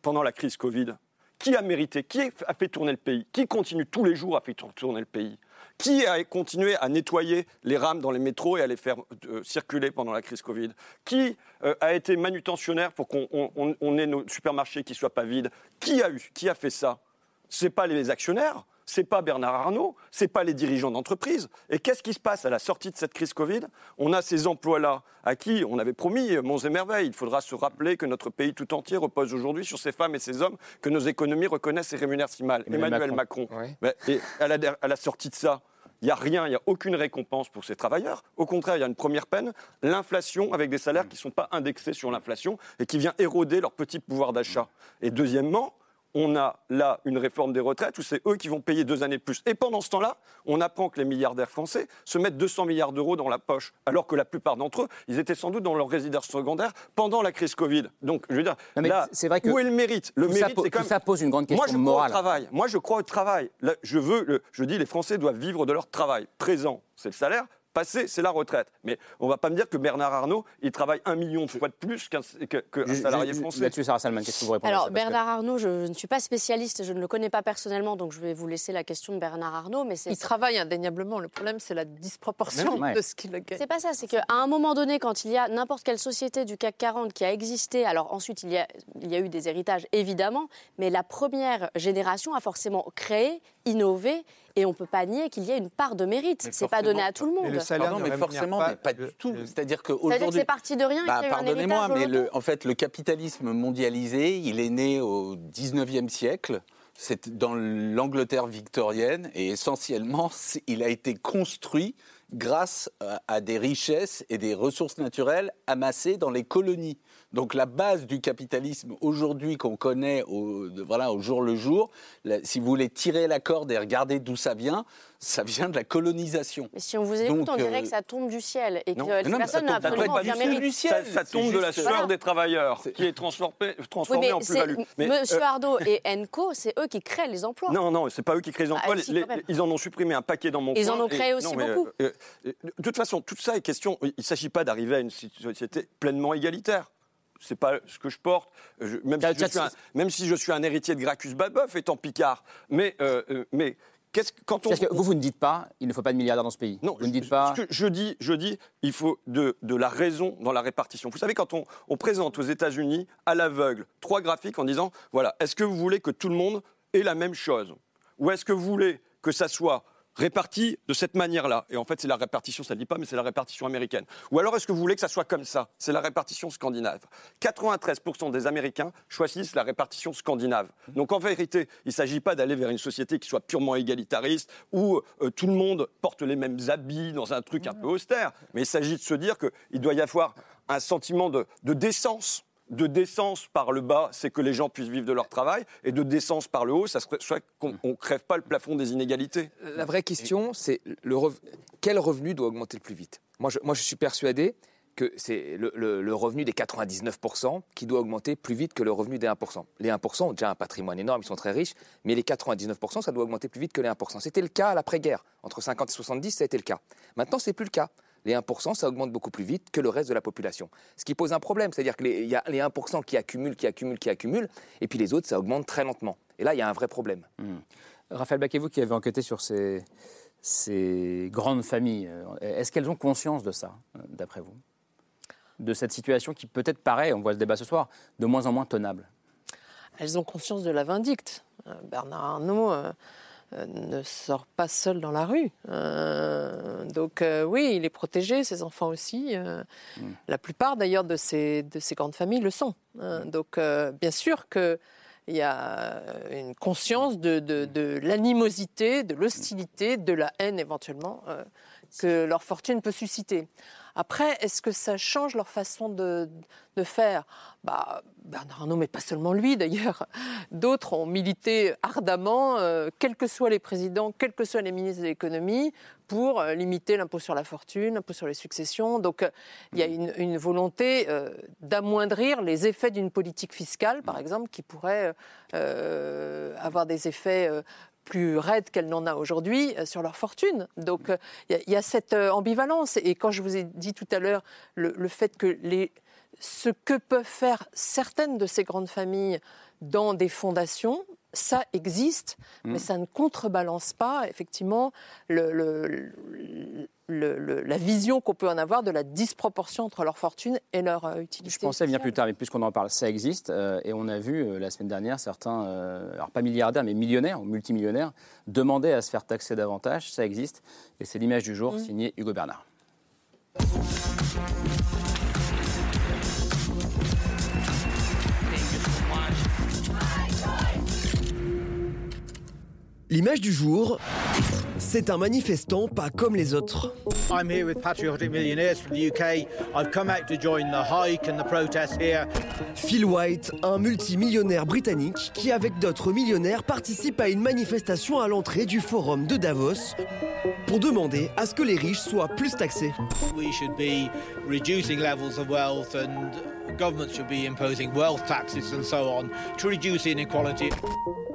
pendant la crise Covid? Qui a mérité? Qui a fait tourner le pays? Qui continue tous les jours à faire tourner le pays? Qui a continué à nettoyer les rames dans les métros et à les faire euh, circuler pendant la crise Covid? Qui euh, a été manutentionnaire pour qu'on on- on- on ait nos supermarchés qui ne soient pas vides? Qui a, eu, qui a fait ça? C'est pas les actionnaires, c'est pas Bernard Arnault, c'est pas les dirigeants d'entreprise. Et qu'est-ce qui se passe à la sortie de cette crise Covid? On a ces emplois-là à qui on avait promis euh, monts et merveilles. Il faudra se rappeler que notre pays tout entier repose aujourd'hui sur ces femmes et ces hommes que nos économies reconnaissent et rémunèrent si mal. Emmanuel Emmanuel Macron. Macron. Ouais. Et à la, à la sortie de ça, il n'y a rien, il n'y a aucune récompense pour ces travailleurs. Au contraire, il y a une première peine, l'inflation avec des salaires qui ne sont pas indexés sur l'inflation et qui vient éroder leur petit pouvoir d'achat. Et deuxièmement, on a là une réforme des retraites où c'est eux qui vont payer deux années de plus. Et pendant ce temps-là, on apprend que les milliardaires français se mettent 200 milliards d'euros dans la poche, alors que la plupart d'entre eux, ils étaient sans doute dans leur résidence secondaire pendant la crise Covid. Donc, je veux dire, là, c'est vrai que où est le mérite? Le mérite, c'est quand même... ça pose une grande Moi, question je crois morale. au travail. Moi, je crois au travail. Là, je veux, le- je dis, les Français doivent vivre de leur travail. Présent, c'est le salaire. Passé, c'est la retraite. Mais on va pas me dire que Bernard Arnault, il travaille un million de fois de plus qu'un que- salarié français. Là-dessus, Sarah Salman, qu'est-ce que vous répondez à Alors, ça que- Bernard Arnault, je ne suis pas spécialiste, je ne le connais pas personnellement, donc je vais vous laisser la question de Bernard Arnault. Mais c'est Il travaille indéniablement. Le problème, c'est la disproportion Ouais. de ce qu'il gagne. C'est pas ça, c'est qu'à un moment donné, quand il y a n'importe quelle société du CAC 40 qui a existé, alors ensuite il y a, il y a eu des héritages évidemment, mais la première génération a forcément créé, innové, et on ne peut pas nier qu'il y a une part de mérite. C'est pas donné à tout le monde. Le salaire Pardon, mais forcément, pas mais pas le- du tout. C'est-à-dire que c'est parti de rien Bah, Pardonnez-moi, mais le, en fait, le capitalisme mondialisé, il est né au 19e siècle. C'est dans l'Angleterre victorienne et essentiellement, il a été construit grâce à des richesses et des ressources naturelles amassées dans les colonies. Donc la base du capitalisme aujourd'hui qu'on connaît au, voilà, au jour le jour, si vous voulez tirer la corde et regarder d'où ça vient, ça vient de la colonisation. Mais si on vous écoute, on dirait euh, que ça tombe du ciel et que non, personne n'a absolument aucun mérite. Ça, ça tombe de la sueur des travailleurs qui est transformée, transformée en plus-value. Monsieur euh, Ardo et Enco, c'est eux qui créent les emplois. Non, non, c'est pas eux qui créent les ah, emplois. ils en ont supprimé un paquet dans mon Ils en ont créé aussi beaucoup. Euh, de toute façon, tout ça est question. Il ne s'agit pas d'arriver à une société pleinement égalitaire c'est pas ce que je porte, même, si je suis un, même, si je suis un, héritier de Gracchus Babeuf étant Picard. Mais, euh, euh, mais qu'est-ce quand on... que vous, vous ne dites pas, il ne faut pas de milliardaires dans ce pays. Non, vous ne dites pas. je dis, je dis, il faut de, de, la raison dans la répartition. Vous savez, quand on, on présente aux États-Unis à l'aveugle trois graphiques en disant, voilà, est-ce que vous voulez que tout le monde ait la même chose, ou est-ce que vous voulez que ça soit réparti de cette manière-là. Et en fait, c'est la répartition, ça ne dit pas, mais c'est la répartition américaine. Ou alors, est-ce que vous voulez que ça soit comme ça? C'est la répartition scandinave. 93% des Américains choisissent la répartition scandinave. Donc, en vérité, il ne s'agit pas d'aller vers une société qui soit purement égalitariste, où euh, tout le monde porte les mêmes habits dans un truc un peu austère, mais il s'agit de se dire qu'il doit y avoir un sentiment de décence de décence par le bas, c'est que les gens puissent vivre de leur travail, et de décence par le haut, ça serait qu'on ne crève pas le plafond des inégalités. La vraie question, c'est quel revenu doit augmenter le plus vite? Moi je, moi, je suis persuadé que c'est le, revenu des 99% qui doit augmenter plus vite que le revenu des 1%. Les 1% ont déjà un patrimoine énorme, ils sont très riches, mais les 99%, ça doit augmenter plus vite que les 1%. C'était le cas à l'après-guerre. Entre 50 et 70, ça a été le cas. Maintenant, c'est plus le cas les 1%, ça augmente beaucoup plus vite que le reste de la population. Ce qui pose un problème, c'est-à-dire qu'il y a les 1% qui accumulent, qui accumulent, qui accumulent, et puis les autres, ça augmente très lentement. Et là, il y a un vrai problème. Mmh. Raphaël Baquet, vous qui avez enquêté sur ces, ces grandes familles, euh, est-ce qu'elles ont conscience de ça, euh, d'après vous? De cette situation qui peut-être paraît, on voit le débat ce soir, de moins en moins tenable? Elles ont conscience de la vindicte. Euh, Bernard Arnault euh, ne sort pas seul dans la rue. Euh, donc euh, oui, il est protégé, ses enfants aussi. Mm. La plupart d'ailleurs de ces, de ces grandes familles le sont. Mm. donc bien sûr qu'il y a une conscience de, de, de l'animosité, de l'hostilité, de la haine éventuellement que leur fortune peut susciter. Après, est-ce que ça change leur façon de, faire? Bah, Bernard Arnault, mais pas seulement lui d'ailleurs. D'autres ont milité ardemment, euh, quels que soient les présidents, quels que soient les ministres de l'économie, pour euh, limiter l'impôt sur la fortune, l'impôt sur les successions. Donc euh, il y a une, volonté d'amoindrir les effets d'une politique fiscale, par exemple, qui pourrait avoir des effets plus raide qu'elle n'en a aujourd'hui euh, sur leur fortune. Donc il euh, y, a cette euh, ambivalence. Et quand je vous ai dit tout à l'heure le, fait que les, ce que peuvent faire certaines de ces grandes familles dans des fondations, ça existe, mais mm. ça ne contrebalance pas effectivement le, la vision qu'on peut en avoir de la disproportion entre leur fortune et leur euh, utilité. Je pensais bien plus tard, mais puisqu'on en parle, ça existe. Euh, et on a vu euh, la semaine dernière certains, alors pas milliardaires, mais millionnaires ou multimillionnaires, demander à se faire taxer davantage. Ça existe. Et c'est l'image du jour, mm. signée Hugo Bernard. L'image du jour, c'est un manifestant pas comme les autres. I'm here with patriotic millionaires from the UK. I've come out to join the hike and the protest here. Phil White, un multimillionnaire britannique qui avec d'autres millionnaires participe à une manifestation à l'entrée du forum de Davos pour demander à ce que les riches soient plus taxés. We should be reducing levels of wealth and governments should be imposing wealth taxes and so on to reduce inequality.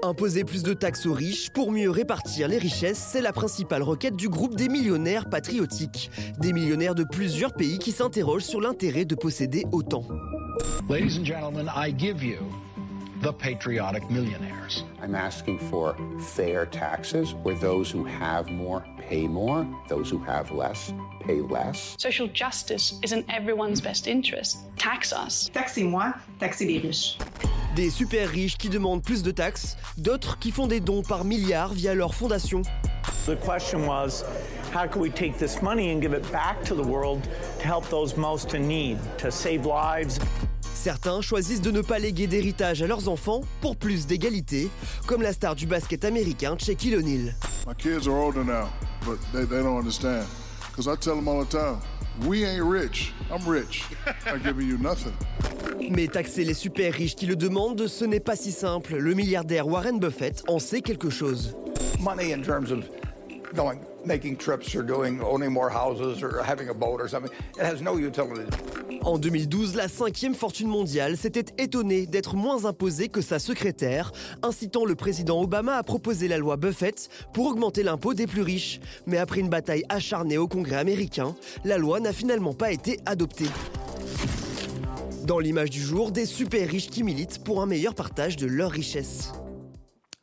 Imposer plus de taxes aux riches pour mieux répartir les richesses, c'est la principale requête du groupe des millionnaires patriotiques. Des millionnaires de plusieurs pays qui s'interrogent sur l'intérêt de posséder autant. Ladies and gentlemen, I give you the patriotic millionaires. I'm asking for fair taxes where those who have more pay more, those who have less pay less. Social justice is in everyone's best interest. Tax us. Taxez-moi, taxez les riches. Des super riches qui demandent plus de taxes, d'autres qui font des dons par milliards via leur fondation. The question was, how can we take this money and give it back to the world to help those most in need, to save lives? Certains choisissent de ne pas léguer d'héritage à leurs enfants pour plus d'égalité, comme la star du basket américain Shaquille O'Neal. My kids are older now, but they, they don't understand. Because I tell them all the time, we ain't rich. I'm rich. I'm giving you nothing. Mais taxer les super riches qui le demandent, ce n'est pas si simple. Le milliardaire Warren Buffett en sait quelque chose. Money in terms of En 2012, la cinquième fortune mondiale s'était étonnée d'être moins imposée que sa secrétaire, incitant le président Obama à proposer la loi Buffett pour augmenter l'impôt des plus riches. Mais après une bataille acharnée au Congrès américain, la loi n'a finalement pas été adoptée. Dans l'image du jour, des super riches qui militent pour un meilleur partage de leurs richesses.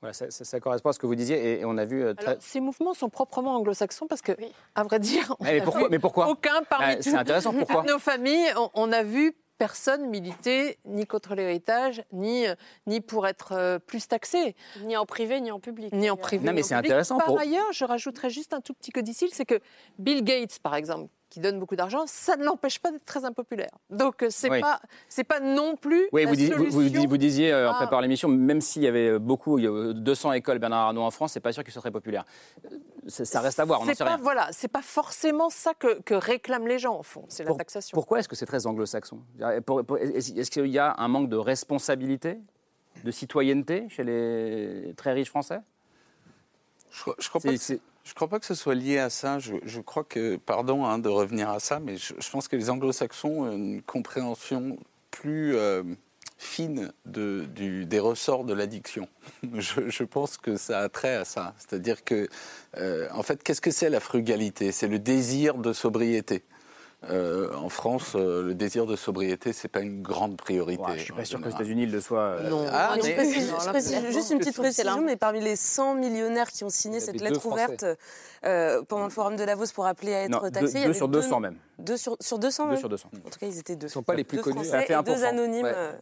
Voilà, ça, ça- ça correspond à ce que vous disiez et, et on a vu. euh, très- Alors, ces mouvements sont proprement anglo-saxons parce que, à vrai dire, on Mais a pourquoi- vu mais pourquoi? aucun parmi Ah, intéressant, pourquoi? Nos familles, on, on a vu personne militer ni contre l'héritage, ni, ni pour être euh, plus taxé. Ni en privé, ni en public. Ni en privé. Non, mais c'est public. intéressant Par pour- ailleurs, je rajouterais juste un tout petit codicile, c'est que Bill Gates, par exemple, qui donne beaucoup d'argent, ça ne l'empêche pas d'être très impopulaire. Donc euh, c'est Oui. pas c'est pas non plus Oui, la vous, disiez- vous- vous, solution. vous disiez euh, en préparant l'émission, même s'il y avait beaucoup, il y a 200 écoles Bernard Arnault en France, c'est pas sûr qu'il soit très populaire. Euh, Ça, ça reste à voir, on n'en C'est sait pas rien. voilà, c'est pas forcément ça que, que réclament les gens au fond, c'est la Pour- taxation. Pourquoi est-ce que c'est très anglo-saxon? Est-ce qu'il y a un manque de responsabilité, de citoyenneté chez les très riches Français? Je, je crois pas je crois pas que ce soit lié à ça. Je, crois que, pardon hein, de revenir à ça, mais je, pense que les anglo-saxons ont une compréhension plus euh, fine des ressorts de l'addiction. Je, je pense que ça a trait à ça. C'est-à-dire que, euh, en fait, qu'est-ce que c'est la frugalité? C'est le désir de sobriété. Euh, en France, euh, le désir de sobriété, c'est pas une grande priorité. Je suis pas sûr qu'aux États-Unis, il le soit. euh, Non. Ah, je mais- précise, Non, je précise juste une petite précision, mais parmi les 100 millionnaires qui ont signé cette deux lettre ouverte euh, pendant le forum de Davos pour appeler à être Non, deux- taxés, il y deux avait sur 200 même. Deux sur, sur 200 Deux sur 200. En tout cas, ils étaient deux. Ils sont pas les plus deux connus. Ça fait et 1%. deux anonymes. Ouais. euh,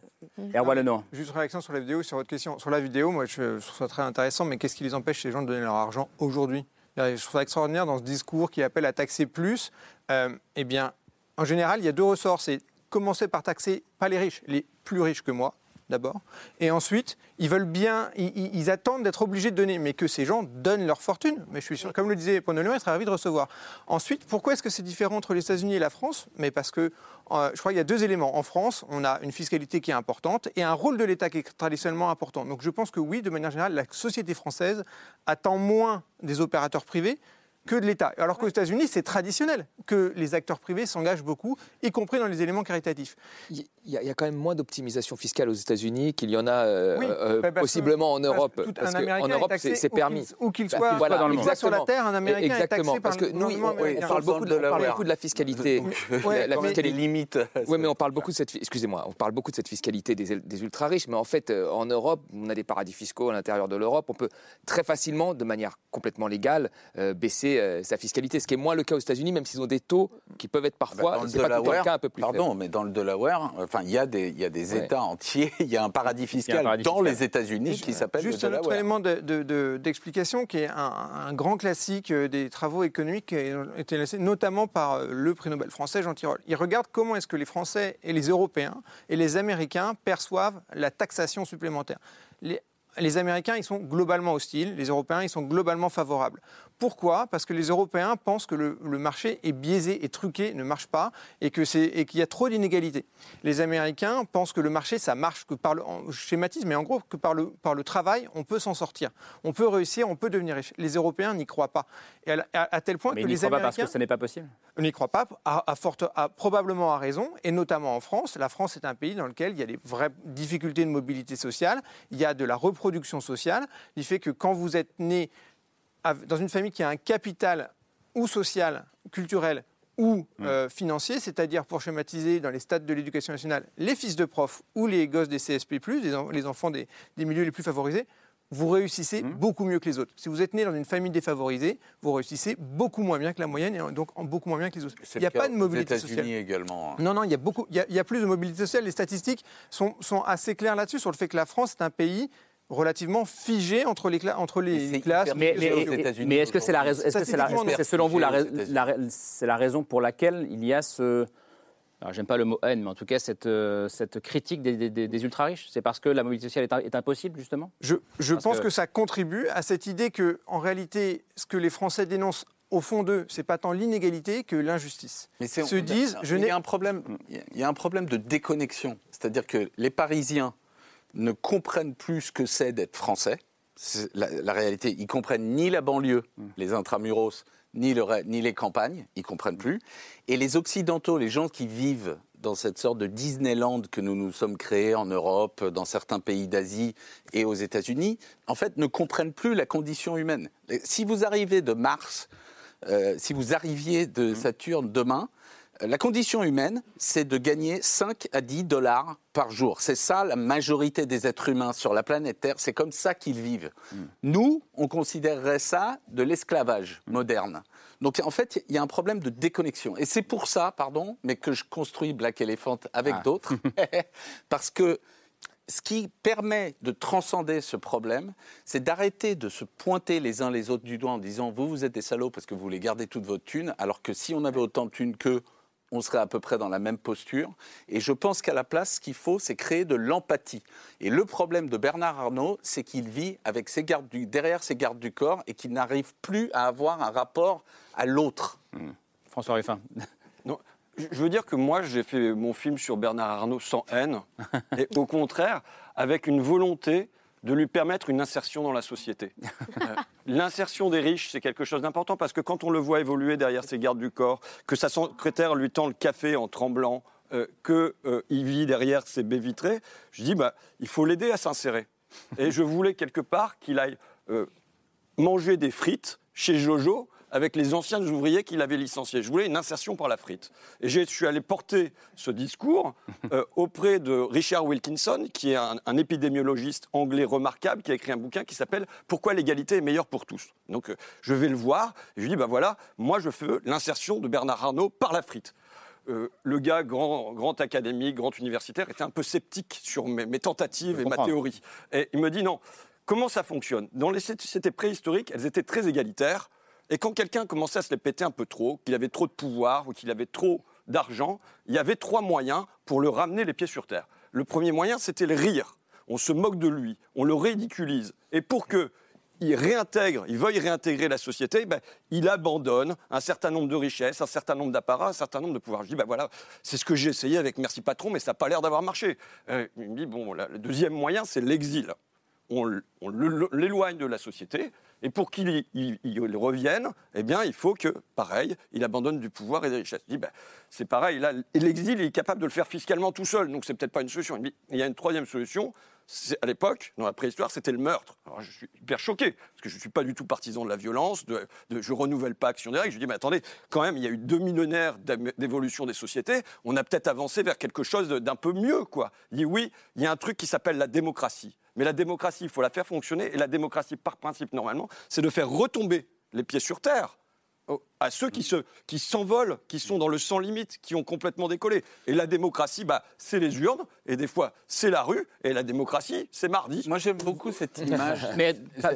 Erwan. Juste une réaction sur la vidéo, sur votre question. Sur la vidéo, moi, je, je trouve ça très intéressant, mais qu'est-ce qui les empêche, ces gens, de donner leur argent aujourd'hui? Je trouve ça extraordinaire dans ce discours qui appelle à taxer plus. Euh, eh bien, en général, il y a deux ressorts. C'est commencer par taxer, pas les riches, les plus riches que moi, d'abord. Et ensuite, ils veulent bien, ils, attendent d'être obligés de donner, mais que ces gens donnent leur fortune. Mais je suis sûr, comme le disait Noël, il serait ravi de recevoir. Ensuite, pourquoi est-ce que c'est différent entre les États-Unis et la France? Mais parce que euh, je crois qu'il y a deux éléments. En France, on a une fiscalité qui est importante et un rôle de l'État qui est traditionnellement important. Donc je pense que oui, de manière générale, la société française attend moins des opérateurs privés que de l'État. Alors qu'aux États-Unis, c'est traditionnel que les acteurs privés s'engagent beaucoup, y compris dans les éléments caritatifs. Il y, a, il y a quand même moins d'optimisation fiscale aux États-Unis qu'il y en a euh, Oui, euh, bah, parce que- possiblement en parce Europe. Parce un qu'en Europe, c'est où permis. qu'il- où qu'il Bah, soit- voilà, dans le monde. exactement. Sur la Terre, un Américain est exactement, par parce que nous, on, parle beaucoup de, on parle Delaware. beaucoup de la fiscalité. Ouais, la mais- fiscalité limite. Oui, mais on parle beaucoup de cette, excusez-moi, on parle beaucoup de cette fiscalité des, des ultra riches, mais en fait, euh, en Europe, on a des paradis fiscaux à l'intérieur de l'Europe. On peut très facilement, de manière complètement légale, euh, baisser euh, sa fiscalité, ce qui est moins le cas aux États-Unis, même s'ils ont des taux qui peuvent être parfois, Bah, dans le c'est pas tout le temps le Delaware, cas, un peu plus Pardon, faible. mais dans le Delaware, enfin, il y a des, il y a des Ouais. États entiers, il y a un paradis fiscal paradis dans fiscal. les États-Unis qui s'appelle le Juste un autre Delaware. élément de- de- de- d'explication qui est un, un grand classique euh, des travaux économiques qui a été laissé notamment par euh, le prix Nobel français Jean Tirole. Il regarde comment est-ce que les Français et les Européens et les Américains perçoivent la taxation supplémentaire. Les, les Américains, ils sont globalement hostiles, les Européens, ils sont globalement favorables. Pourquoi? Parce que les Européens pensent que le, le marché est biaisé et truqué, ne marche pas, et qu'il y a trop d'inégalités. Les Américains pensent que le marché, ça marche que par le je schématise, mais en gros que par le, par le travail, on peut s'en sortir, on peut réussir, on peut devenir riche. Les Européens n'y croient pas, et à, à- à tel point Mais que il n'y les croit pas parce que ce n'est pas possible? n'y croit pas, à, à forte, à- probablement à raison, et notamment en France. La France est un pays dans lequel il y a des vraies difficultés de mobilité sociale, il y a de la reproduction sociale, il fait que quand vous êtes né dans une famille qui a un capital ou social, culturel ou euh, financier, c'est-à-dire pour schématiser dans les stades de l'éducation nationale, les fils de profs ou les gosses des CSP+, les, en- les enfants des, des milieux les plus favorisés, vous réussissez beaucoup mieux que les autres. Si vous êtes né dans une famille défavorisée, vous réussissez beaucoup moins bien que la moyenne et donc en beaucoup moins bien que les autres. Il n'y a pas de mobilité sociale. également. hein. Non, non, il y a beaucoup, il y a, il y a plus de mobilité sociale. Les statistiques sont, sont assez claires là-dessus sur le fait que la France est un pays relativement figé entre les, cla- entre les classes. Mais, est-ce que c'est la raison Est-ce que c'est selon vous la, la rais- c'est la raison pour laquelle il y a ce alors j'aime pas le mot haine, mais en tout cas cette, euh, cette critique des, des- des- des ultra riches, c'est parce que la mobilité sociale est, est impossible justement? Je, pense que- que... ça contribue à cette idée que, en réalité, ce que les Français dénoncent au fond d'eux, c'est pas tant l'inégalité que l'injustice. Mais c'est- Se disent, je n'ai a un problème. Il y a un problème de déconnexion, c'est-à-dire que les Parisiens ne comprennent plus ce que c'est d'être français. La, la réalité, ils comprennent ni la banlieue, les intramuros, ni, le, ni les campagnes, ils comprennent plus. Et les Occidentaux, les gens qui vivent dans cette sorte de Disneyland que nous nous sommes créés en Europe, dans certains pays d'Asie et aux États-Unis, en fait, ne comprennent plus la condition humaine. Si vous arrivez de Mars, euh, si vous arriviez de Saturne demain, la condition humaine, c'est de gagner 5 à 10 dollars par jour. C'est ça la majorité des êtres humains sur la planète Terre. C'est comme ça qu'ils vivent. Nous, on considérerait ça de l'esclavage moderne. Donc en fait, il y a un problème de déconnexion. Et c'est pour ça, pardon, mais que je construis Black Elephant avec Ah. d'autres. Parce que ce qui permet de transcender ce problème, c'est d'arrêter de se pointer les uns les autres du doigt en disant vous, vous êtes des salauds parce que vous voulez garder toute votre thune, alors que si on avait autant de thunes qu'eux, on serait à peu près dans la même posture. Et je pense qu'à la place, ce qu'il faut, c'est créer de l'empathie. Et le problème de Bernard Arnault, c'est qu'il vit avec ses gardes du, derrière ses gardes du corps et qu'il n'arrive plus à avoir un rapport à l'autre. François Ruffin. Non, je je veux dire que moi, j'ai fait mon film sur Bernard Arnault sans haine, et au contraire, avec une volonté de lui permettre une insertion dans la société. Euh, L'insertion des riches, c'est quelque chose d'important parce que quand on le voit évoluer derrière ses gardes du corps, que sa secrétaire lui tend le café en tremblant, euh, qu'il vit derrière ses baies vitrées, je dis, bah, il faut l'aider à s'insérer. Et je voulais quelque part qu'il aille euh, manger des frites chez Jojo avec les anciens ouvriers qu'il avait licenciés. Je voulais une insertion par la frite. Et je suis allé porter ce discours euh, auprès de Richard Wilkinson, qui est un, un épidémiologiste anglais remarquable, qui a écrit un bouquin qui s'appelle Pourquoi l'égalité est meilleure pour tous? Donc euh, je vais le voir, et je lui dis, bah voilà, moi je fais l'insertion de Bernard Arnault par la frite. Euh, le gars, grand, grand académique, grand universitaire, était un peu sceptique sur mes, mes tentatives et ma théorie. Et il me dit non. Comment ça fonctionne? Dans les sociétés préhistoriques, elles étaient très égalitaires. Et quand quelqu'un commençait à se les péter un peu trop, qu'il avait trop de pouvoir ou qu'il avait trop d'argent, il y avait trois moyens pour le ramener les pieds sur terre. Le premier moyen, c'était le rire. On se moque de lui, on le ridiculise. Et pour que il réintègre, il veuille réintégrer la société, ben, il abandonne un certain nombre de richesses, un certain nombre d'apparats, un certain nombre de pouvoirs. Je dis, ben voilà, c'est ce que j'ai essayé avec Merci Patron, mais ça n'a pas l'air d'avoir marché. Euh, il me dit, bon, le deuxième moyen, c'est l'exil. On, l'éloigne de la société, et pour qu'il il- il revienne, eh bien, il faut que, pareil, il abandonne du pouvoir et des richesses. Je dis, ben, c'est pareil, là, l'exil, il est capable de le faire fiscalement tout seul, donc c'est peut-être pas une solution. Il dit, il y a une troisième solution, à l'époque, dans la préhistoire, c'était le meurtre. Alors je suis hyper choqué, parce que je ne suis pas du tout partisan de la violence, de, de- je renouvelle pas Action directe. Je dis, mais attendez, quand même, il y a eu deux millénaires d'évolution des sociétés, on a peut-être avancé vers quelque chose d'un peu mieux, quoi. Il dit, oui, il y a un truc qui s'appelle la démocratie. Mais la démocratie, il faut la faire fonctionner, et la démocratie, par principe, normalement, c'est de faire retomber les pieds sur terre à ceux qui se qui s'envolent, qui sont dans le sans limite, qui ont complètement décollé. Et la démocratie, bah, c'est les urnes, et des fois c'est la rue, et la démocratie, c'est mardi. Moi j'aime beaucoup cette image Mais-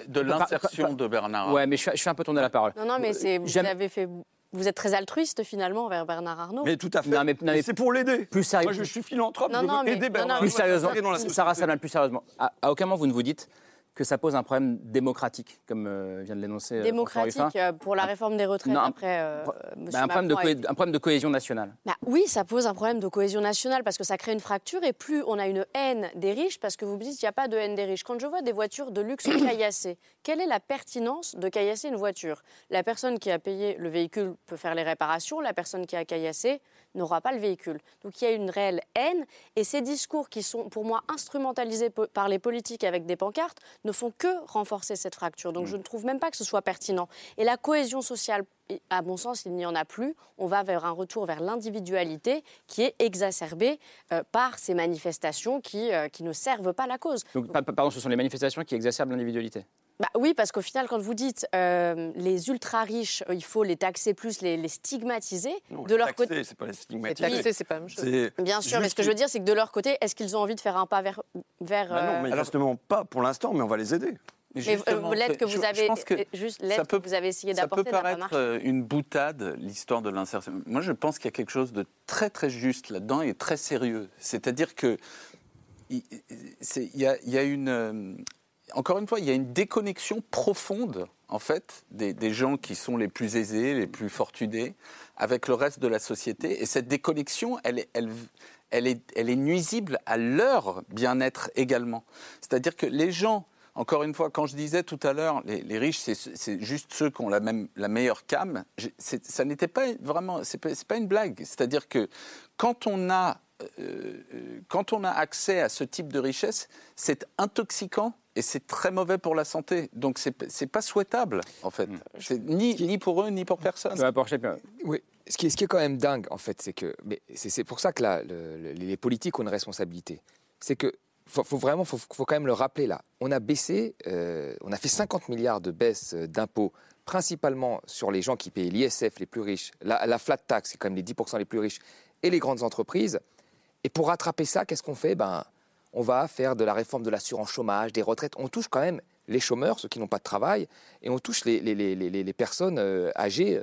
de l'insertion de Bernard. Ouais, mais je, suis- je suis un peu tourné la parole. Non, non, mais c'est, vous J'aime- avez fait. Vous êtes très altruiste finalement envers Bernard Arnault. Mais tout à fait. Non, mais- non, mais- c'est pour l'aider. Plus sérieux. Moi, je suis philanthrope, Non, je non, veux mais- aider Bernard non, Plus sérieusement, Sarah. Salman, plus sérieusement, à, à aucun moment vous ne vous dites que ça pose un problème démocratique, comme euh, vient de l'énoncer euh, Démocratique euh, pour la réforme des retraites Non, après euh, Bah, un, problème de un problème de cohésion nationale. Bah oui, ça pose un problème de cohésion nationale parce que ça crée une fracture et plus on a une haine des riches, parce que vous me dites qu'il n'y a pas de haine des riches. Quand je vois des voitures de luxe caillassées, quelle est la pertinence de caillasser une voiture? La personne qui a payé le véhicule peut faire les réparations, la personne qui a caillassé n'aura pas le véhicule. Donc il y a une réelle haine et ces discours qui sont pour moi instrumentalisés par les politiques avec des pancartes ne font que renforcer cette fracture. Donc je ne trouve même pas que ce soit pertinent. Et la cohésion sociale, à mon sens, il n'y en a plus. On va vers un retour vers l'individualité qui est exacerbée euh, par ces manifestations qui, euh, qui ne servent pas la cause. Donc, pa- pa- pardon, ce sont les manifestations qui exacerbent l'individualité? Bah oui, parce qu'au final, quand vous dites euh, les ultra riches, euh, il faut les taxer plus, les, les stigmatiser, Non, de leur taxer, côté. c'est pas les stigmatiser. taxer, c'est pas la même chose. C'est Bien sûr, mais ce que je veux dire, c'est que de leur côté, est-ce qu'ils ont envie de faire un pas vers. vers Bah non, euh, mais justement pas pour l'instant, mais on va les aider. mais, euh, l'aide que vous je avez, pense que euh, juste ça l'aide peut- que vous avez essayé Ça peut d'apporter n'a pas paraître euh, une boutade, l'histoire de l'insertion. Moi, je pense qu'il y a quelque chose de très très juste là-dedans et très sérieux. C'est-à-dire que il c'est- il y, a, il y a une, euh, encore une fois, il y a une déconnexion profonde, en fait, des, gens qui sont les plus aisés, les plus fortunés, avec le reste de la société. Et cette déconnexion, elle, est, nuisible à leur bien-être également. C'est-à-dire que les gens encore une fois, quand je disais tout à l'heure, les, riches, c'est juste ceux qui ont la, même, la meilleure cam, ça n'était pas vraiment, c'est pas, pas une blague. C'est-à-dire que quand on a euh, quand on a accès à ce type de richesse, c'est intoxicant et c'est très mauvais pour la santé. Donc c'est n'est pas souhaitable en fait. Mm. C'est ni, ni pour eux ni pour personne. Oui. Ce qui, est, ce qui est quand même dingue en fait, c'est que mais c'est pour ça que là, les politiques ont une responsabilité. C'est que faut, faut vraiment, faut, faut, quand même le rappeler là. On a baissé, euh, on a fait 50 milliards de baisse euh, d'impôts, principalement sur les gens qui payent l'ISF les plus riches. La, flat tax, c'est quand même les 10% les plus riches, et les grandes entreprises. Et pour rattraper ça, qu'est-ce qu'on fait? Ben, On va faire de la réforme de l'assurance chômage, des retraites. On touche quand même les chômeurs, ceux qui n'ont pas de travail, et on touche les, les, les, les personnes euh, âgées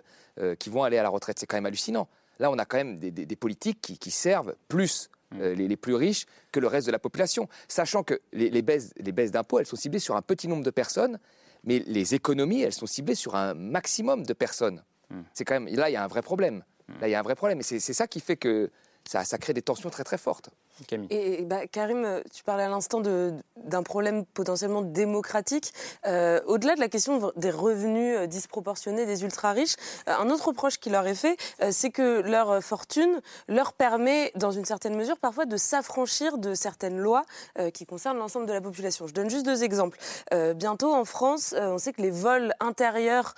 qui vont aller à la retraite. C'est quand même hallucinant. Là, on a quand même des, des, politiques qui, qui servent plus euh, les, plus riches que le reste de la population. Sachant que les, baisses, les baisses d'impôts, elles sont ciblées sur un petit nombre de personnes, mais les économies, elles sont ciblées sur un maximum de personnes. Hmm. C'est quand même là, il y a un vrai problème. Là, il y a un vrai problème. Et c'est ça qui fait que ça, ça crée des tensions très très fortes. Et bah, Karim, tu parlais à l'instant d'un problème potentiellement démocratique. Euh, au-delà de la question des revenus euh, disproportionnés des ultra-riches, euh, un autre reproche qui leur est fait, c'est que leur fortune leur permet, dans une certaine mesure, parfois de s'affranchir de certaines lois qui concernent l'ensemble de la population. Je donne juste deux exemples. bientôt, en France, on sait que les vols intérieurs,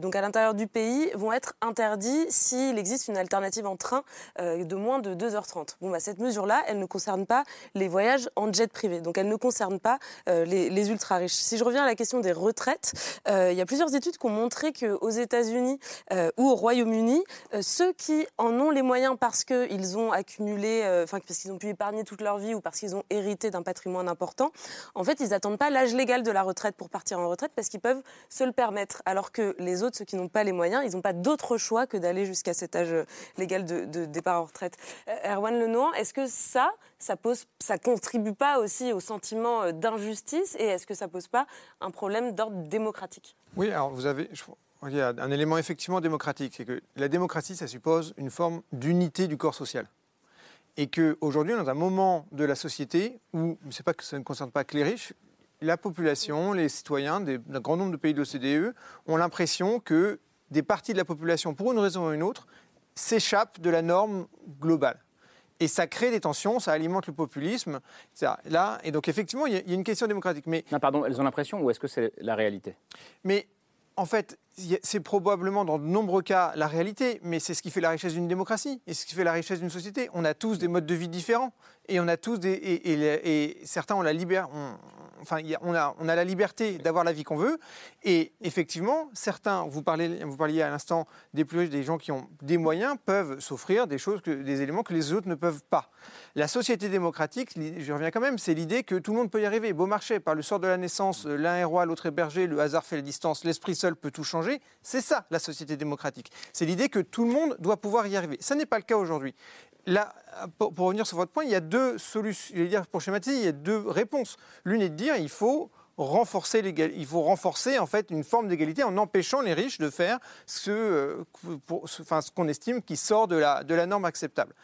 donc à l'intérieur du pays, vont être interdits s'il existe une alternative en train de moins de 2h30. Bon, bah, cette mesure-là, elle ne concerne pas les voyages en jet privé. Donc elle ne concerne pas euh, les, ultra-riches. Si je reviens à la question des retraites, euh, il y a plusieurs études qui ont montré qu'aux États-Unis euh, ou au Royaume-Uni, ceux qui en ont les moyens parce qu'ils ont accumulé, enfin parce qu'ils ont pu épargner toute leur vie ou parce qu'ils ont hérité d'un patrimoine important, en fait, ils n'attendent pas l'âge légal de la retraite pour partir en retraite parce qu'ils peuvent se le permettre. Alors que les autres, ceux qui n'ont pas les moyens, ils n'ont pas d'autre choix que d'aller jusqu'à cet âge légal de, de départ en retraite. Erwan Lenoir, est-ce que ça, ça pose, contribue pas aussi au sentiment euh, d'injustice et est-ce que ça pose pas un problème d'ordre démocratique? Oui, alors vous avez, un élément effectivement démocratique, c'est que la démocratie, ça suppose une forme d'unité du corps social. Et qu'aujourd'hui, dans un moment de la société où, c'est pas que ça ne concerne pas que les riches, la population, les citoyens d'un grand nombre de pays de l'OCDE ont l'impression que des parties de la population, pour une raison ou une autre, s'échappent de la norme globale. Et ça crée des tensions, ça alimente le populisme. Là, et donc effectivement, il y, a une question démocratique. Mais non, pardon, elles ont l'impression ou est-ce que c'est la réalité? Mais en fait, c'est probablement dans de nombreux cas la réalité, mais c'est ce qui fait la richesse d'une démocratie et ce qui fait la richesse d'une société. On a tous des modes de vie différents et on a tous des et, certains ont la liberté, enfin on a la liberté d'avoir la vie qu'on veut et effectivement certains vous parlez parliez à l'instant des plus riches, des gens qui ont des moyens peuvent s'offrir des choses des éléments que les autres ne peuvent pas. La société démocratique, je reviens quand même, c'est l'idée que tout le monde peut y arriver. Beau marché, par le sort de la naissance, l'un est roi, l'autre est berger, le hasard fait la distance, l'esprit seul peut tout changer. C'est ça, la société démocratique. C'est l'idée que tout le monde doit pouvoir y arriver. Ça n'est pas le cas aujourd'hui. Pour, revenir sur votre point, il y a deux solutions. Pour schématiser, il y a deux réponses. L'une est de dire il faut renforcer il faut renforcer en fait une forme d'égalité en empêchant les riches de faire ce, euh, qu'on estime qui sort de la, de la norme acceptable.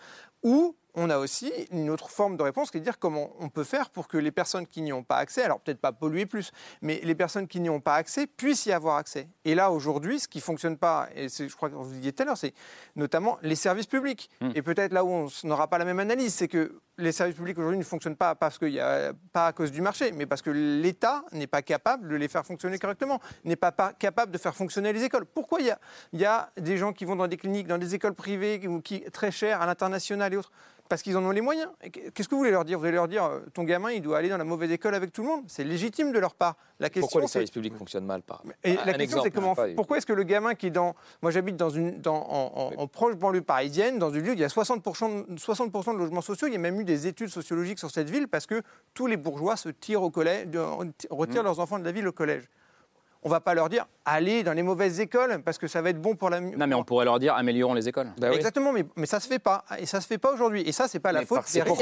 Ou on a aussi une autre forme de réponse qui est de dire comment on peut faire pour que les personnes qui n'y ont pas accès, alors peut-être pas polluer plus, mais les personnes qui n'y ont pas accès puissent y avoir accès. Et là, aujourd'hui, ce qui ne fonctionne pas, et je crois que vous disiez tout à l'heure, c'est notamment les services publics. Hmm. Et peut-être là où on n'aura pas la même analyse, c'est que les services publics aujourd'hui ne fonctionnent pas parce qu'il y a pas à cause du marché, mais parce que l'État n'est pas capable de les faire fonctionner correctement, n'est pas, capable de faire fonctionner les écoles. Pourquoi il y, a, il y a des gens qui vont dans des cliniques, dans des écoles privées, qui très chères à l'international et autres parce qu'ils en ont les moyens? Qu'est-ce que vous voulez leur dire? Vous voulez leur dire, euh, ton gamin, il doit aller dans la mauvaise école avec tout le monde? C'est légitime de leur part. La question, pourquoi les services publics fonctionnent mal par Et la question, c'est comment Pourquoi est-ce que le gamin qui est dans... Moi, j'habite dans une, dans, en, proche banlieue parisienne, dans une ville où il y a 60%, 60 de logements sociaux. Il y a même eu des études sociologiques sur cette ville parce que tous les bourgeois se tirent au collège, retirent mmh. leurs enfants de la ville au collège on va pas leur dire allez dans les mauvaises écoles parce que ça va être bon pour la. Non, mais on pourrait leur dire améliorons les écoles. Bah Exactement, mais, mais ça se fait pas et ça se fait pas aujourd'hui. Et ça, c'est pas la faute des riches.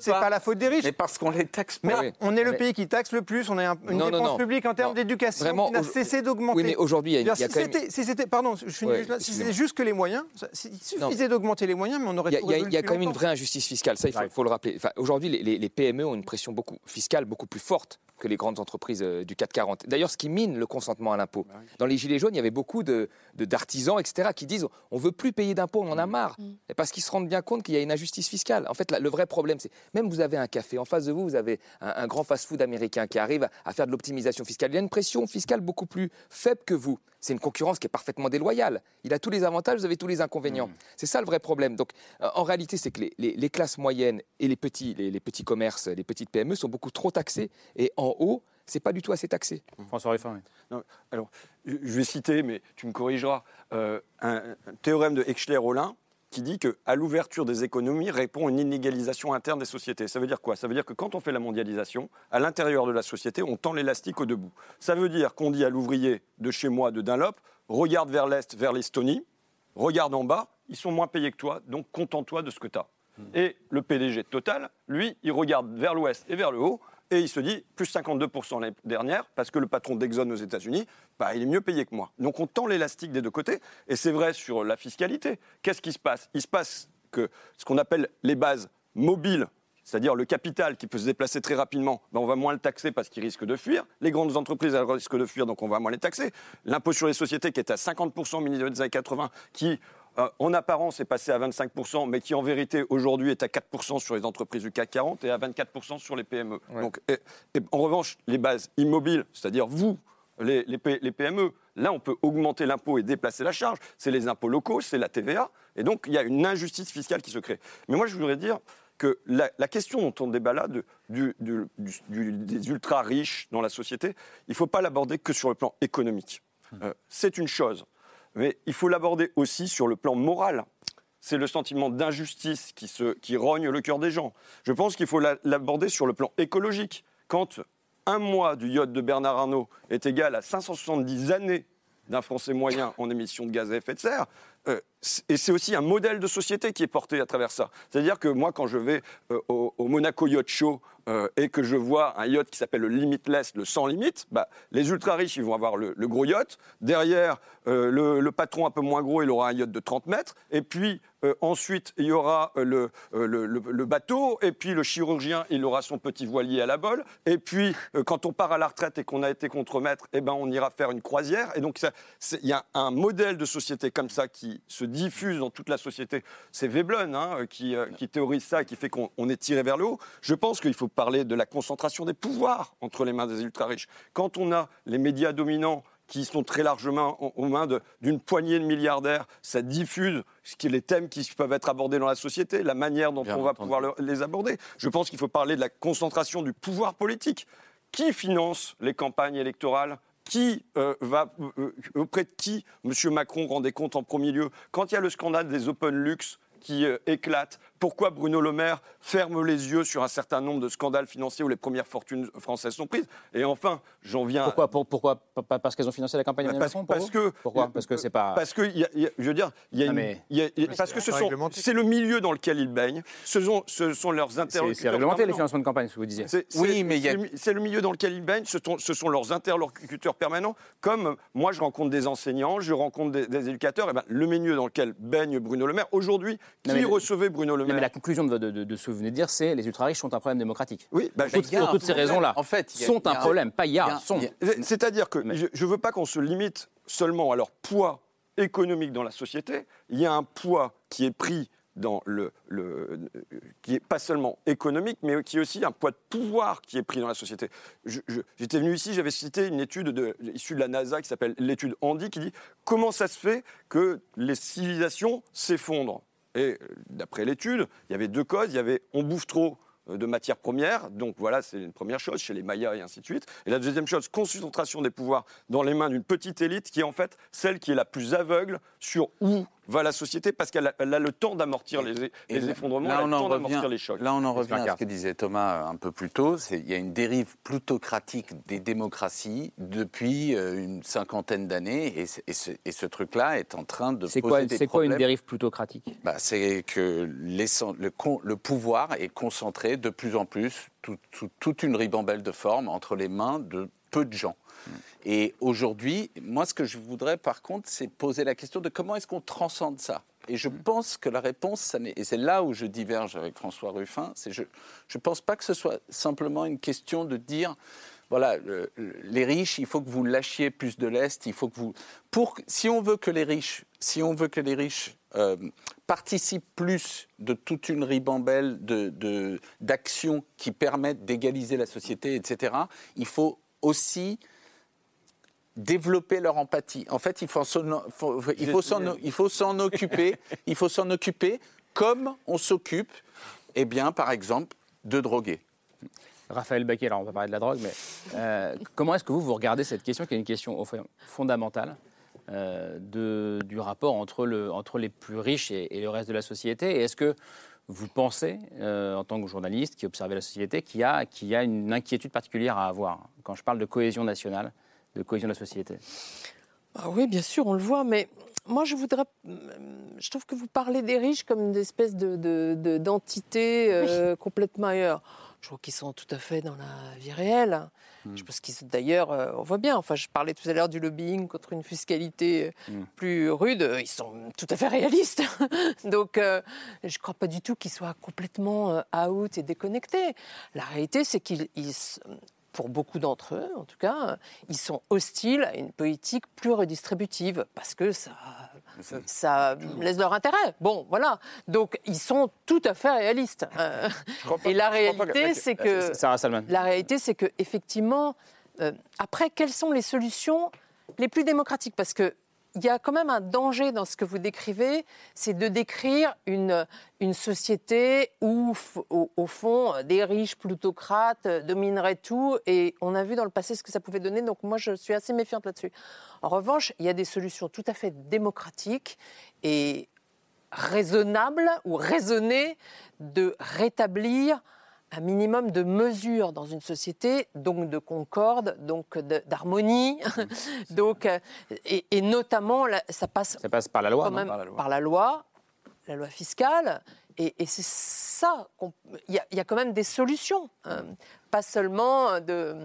C'est pas la faute des riches. Mais parce qu'on les taxe pas. Mais on est le pays qui taxe le plus. On a une dépense publique en termes d'éducation qui n'a cessé d'augmenter. Oui, mais aujourd'hui, il y a, si c'était, pardon, je suis si c'était juste que les moyens, il suffisait d'augmenter les moyens, mais on aurait. Il y a, quand même une vraie injustice fiscale. Ça, il faut, le rappeler. aujourd'hui, les, PME ont une pression beaucoup fiscale beaucoup plus forte que les grandes entreprises euh, du 440. D'ailleurs, ce qui mine le consentement à l'impôt. Bah Dans les Gilets jaunes, il y avait beaucoup d'artisans, de, d'artisans, etc., qui disent on veut plus payer d'impôts, on en a mmh. marre. Mmh. Et parce qu'ils se rendent bien compte qu'il y a une injustice fiscale. En fait, le vrai problème, c'est même vous avez un café, en face de vous, vous avez un, grand fast-food américain qui arrive à faire de l'optimisation fiscale. Il y a une pression fiscale beaucoup plus faible que vous. C'est une concurrence qui est parfaitement déloyale. Il a tous les avantages, vous avez tous les inconvénients. Mmh. C'est ça le vrai problème. Donc, euh, en réalité, c'est que les, classes moyennes et les petits, les petits commerces, les petites PME sont beaucoup trop taxés. Et en haut, c'est pas du tout assez taxé. François Ruffin, oui. alors, je vais citer, mais tu me corrigeras, euh, un, théorème de Hechler-Olin qui dit qu'à l'ouverture des économies répond une inégalisation interne des sociétés. Ça veut dire quoi? Ça veut dire que quand on fait la mondialisation, à l'intérieur de la société, on tend l'élastique au debout. Ça veut dire qu'on dit à l'ouvrier de chez moi, de Dunlop, regarde vers l'Est, vers l'Estonie, regarde en bas, ils sont moins payés que toi, donc contente-toi de ce que tu as. Et le PDG de Total, lui, il regarde vers l'ouest et vers le haut, et il se dit plus 52% l'année dernière, parce que le patron d'Exxon aux États-Unis, bah, il est mieux payé que moi. Donc on tend l'élastique des deux côtés, et c'est vrai sur la fiscalité. Qu'est-ce qui se passe? Il se passe que ce qu'on appelle les bases mobiles, c'est-à-dire le capital qui peut se déplacer très rapidement, ben on va moins le taxer parce qu'il risque de fuir. Les grandes entreprises elles risquent de fuir, donc on va moins les taxer. L'impôt sur les sociétés qui est à 50% au milieu des années 80, qui euh, en apparence est passé à 25%, mais qui en vérité aujourd'hui est à 4% sur les entreprises du CAC 40 et à 24% sur les PME. Donc, en revanche, les bases immobiles, c'est-à-dire vous, les, PME, là on peut augmenter l'impôt et déplacer la charge. C'est les impôts locaux, c'est la TVA. Et donc il y a une injustice fiscale qui se crée. Mais moi je voudrais dire que la, question dont on débat là, des ultra riches dans la société, il ne faut pas l'aborder que sur le plan économique. Euh, c'est une chose mais il faut l'aborder aussi sur le plan moral. C'est le sentiment d'injustice qui, rogne le cœur des gens. Je pense qu'il faut l'aborder sur le plan écologique. Quand un mois du yacht de Bernard Arnault est égal à 570 années d'un Français moyen en émissions de gaz à effet de serre, euh, et c'est aussi un modèle de société qui est porté à travers ça. C'est-à-dire que moi, quand je vais euh, au, Monaco Yacht Show euh, et que je vois un yacht qui s'appelle le Limitless, le sans limite, bah, les ultra riches, ils vont avoir le, gros yacht. Derrière, le, le, patron un peu moins gros, il aura un yacht de 30 mètres. Et puis, euh, ensuite, il y aura euh, euh, le, bateau, et puis le chirurgien, il aura son petit voilier à la bole. Et puis, quand on part à la retraite et qu'on a été contremaître, eh ben, on ira faire une croisière. Et donc, il y a un modèle de société comme ça qui se diffuse dans toute la société. C'est Veblen hein, qui, qui, théorise ça et qui fait qu'on est tiré vers le haut. Je pense qu'il faut parler de la concentration des pouvoirs entre les mains des ultra-riches. Quand on a les médias dominants qui sont très largement aux mains d'une poignée de milliardaires. Ça diffuse ce qui est les thèmes qui peuvent être abordés dans la société, la manière dont on va pouvoir les aborder. Je pense qu'il faut parler de la concentration du pouvoir politique. Qui finance les campagnes électorales qui euh, va euh, euh, auprès de qui M. Macron rend des comptes en premier lieu Quand il y a le scandale des Open Lux qui éclate, pourquoi Bruno Le Maire ferme les yeux sur un certain nombre de scandales financiers où les premières fortunes françaises sont prises? Et enfin, j'en viens. Pourquoi, pourquoi Parce qu'elles ont financé la campagne parce, parce que Pourquoi? Parce que c'est pas. Parce que je veux dire, il y a, une, parce que ce sont, c'est le milieu dans lequel ils baignent. Ce sont, ce sont leurs interlocuteurs. C'est réglementé les financements de campagne, ce que vous disiez. oui, mais c'est le milieu dans lequel ils baignent. Ce sont, ce sont, leurs interlocuteurs permanents. Comme moi, je rencontre des enseignants, je rencontre des, éducateurs. Et ben, le milieu dans lequel baigne Bruno Le Maire. Aujourd'hui, qui recevait Bruno Le Maire mais la conclusion de de, ce que vous venez de dire, c'est les ultra-riches sont un problème démocratique. Oui, bah, pour, toutes ces raisons-là. En fait, sont un, problème, pas y a, sont. C'est-à-dire que je ne veux pas qu'on se limite seulement à leur poids économique dans la société. Il y a un poids qui est pris dans le, le, qui est pas seulement économique, mais qui est aussi un poids de pouvoir qui est pris dans la société. J'étais venu ici, j'avais cité une étude de, issue de la NASA qui s'appelle l'étude Andy, qui dit comment ça se fait que les civilisations s'effondrent. Et euh, d'après l'étude, il y avait deux causes. Il y avait on bouffe trop euh, de matières premières. Donc voilà, c'est une première chose chez les Mayas et ainsi de suite. Et la deuxième chose, concentration des pouvoirs dans les mains d'une petite élite qui est en fait celle qui est la plus aveugle sur où va la société parce qu'elle a, elle a le temps d'amortir les, les effondrements, Là, elle a on le en temps revient, d'amortir les chocs. là, on en revient à ce que disait Thomas un peu plus tôt. c'est- Il y a une dérive plutocratique des démocraties depuis euh, une cinquantaine d'années, et, ce, et ce truc-là est en train de C'est poser quoi, des c'est quoi une problèmes. dérive plutocratique? Bah, c'est que le, pouvoir est concentré de plus en plus, tout- tout- toute une ribambelle de formes entre les mains de peu de gens. Et aujourd'hui, moi, ce que je voudrais, par contre, c'est poser la question de comment est-ce qu'on transcende ça. Et je pense que la réponse, ça et c'est là où je diverge avec François Ruffin, c'est je ne pense pas que ce soit simplement une question de dire, voilà, le- le- les riches, il faut que vous lâchiez plus de l'est, il faut que vous, pour, si on veut que les riches, si on veut que les riches euh, participent plus de toute une ribambelle de- de- d'actions qui permettent d'égaliser la société, etc., il faut aussi développer leur empathie. En fait, il faut s'en occuper, il faut s'en occuper comme on s'occupe, eh bien, par exemple, de droguer. Raphaël Baquet, alors on va parler de la drogue, mais euh, comment est-ce que vous, vous regardez cette question qui est une question fondamentale euh, de, du rapport entre, le, entre les plus riches et, et le reste de la société? Et est-ce que vous pensez, euh, en tant que journaliste qui observe la société, qu'il y, a, qu'il y a une inquiétude particulière à avoir? Quand je parle de cohésion nationale, de cohésion de la société Ah oui, bien sûr, on le voit, mais moi, je voudrais. Je trouve que vous parlez des riches comme une espèce de, de- de- d'entité euh, complètement ailleurs. Je trouve qu'ils sont tout à fait dans la vie réelle. Je pense qu'ils sont d'ailleurs, euh, on voit bien. Enfin, je parlais tout à l'heure du lobbying contre une fiscalité euh, plus rude. Ils sont tout à fait réalistes. Donc, euh, je ne crois pas du tout qu'ils soient complètement out et déconnectés. La réalité, c'est qu'ils, pour beaucoup d'entre eux, en tout cas, ils sont hostiles à une politique plus redistributive parce que ça, ça laisse leur intérêt. Bon, voilà. Donc, ils sont tout à fait réalistes. Euh, et la que- réalité, c'est que Sarah Salman. la réalité, c'est que effectivement, euh, après, quelles sont les solutions les plus démocratiques? Parce que il y a quand même un danger dans ce que vous décrivez, c'est de décrire une, une société où, au, au fond, des riches plutocrates euh, domineraient tout. Et on a vu dans le passé ce que ça pouvait donner. Donc moi, je suis assez méfiante là-dessus. En revanche, il y a des solutions tout à fait démocratiques et raisonnables ou raisonnées de rétablir un minimum de mesures dans une société, donc de concorde, donc d'harmonie, donc euh, et, et notamment là, ça passe, Ça passe par la loi, non Par la loi. par la loi, la loi fiscale, et, et c'est ça qu'on- il y, a- il y a quand même des solutions, hein. pas seulement de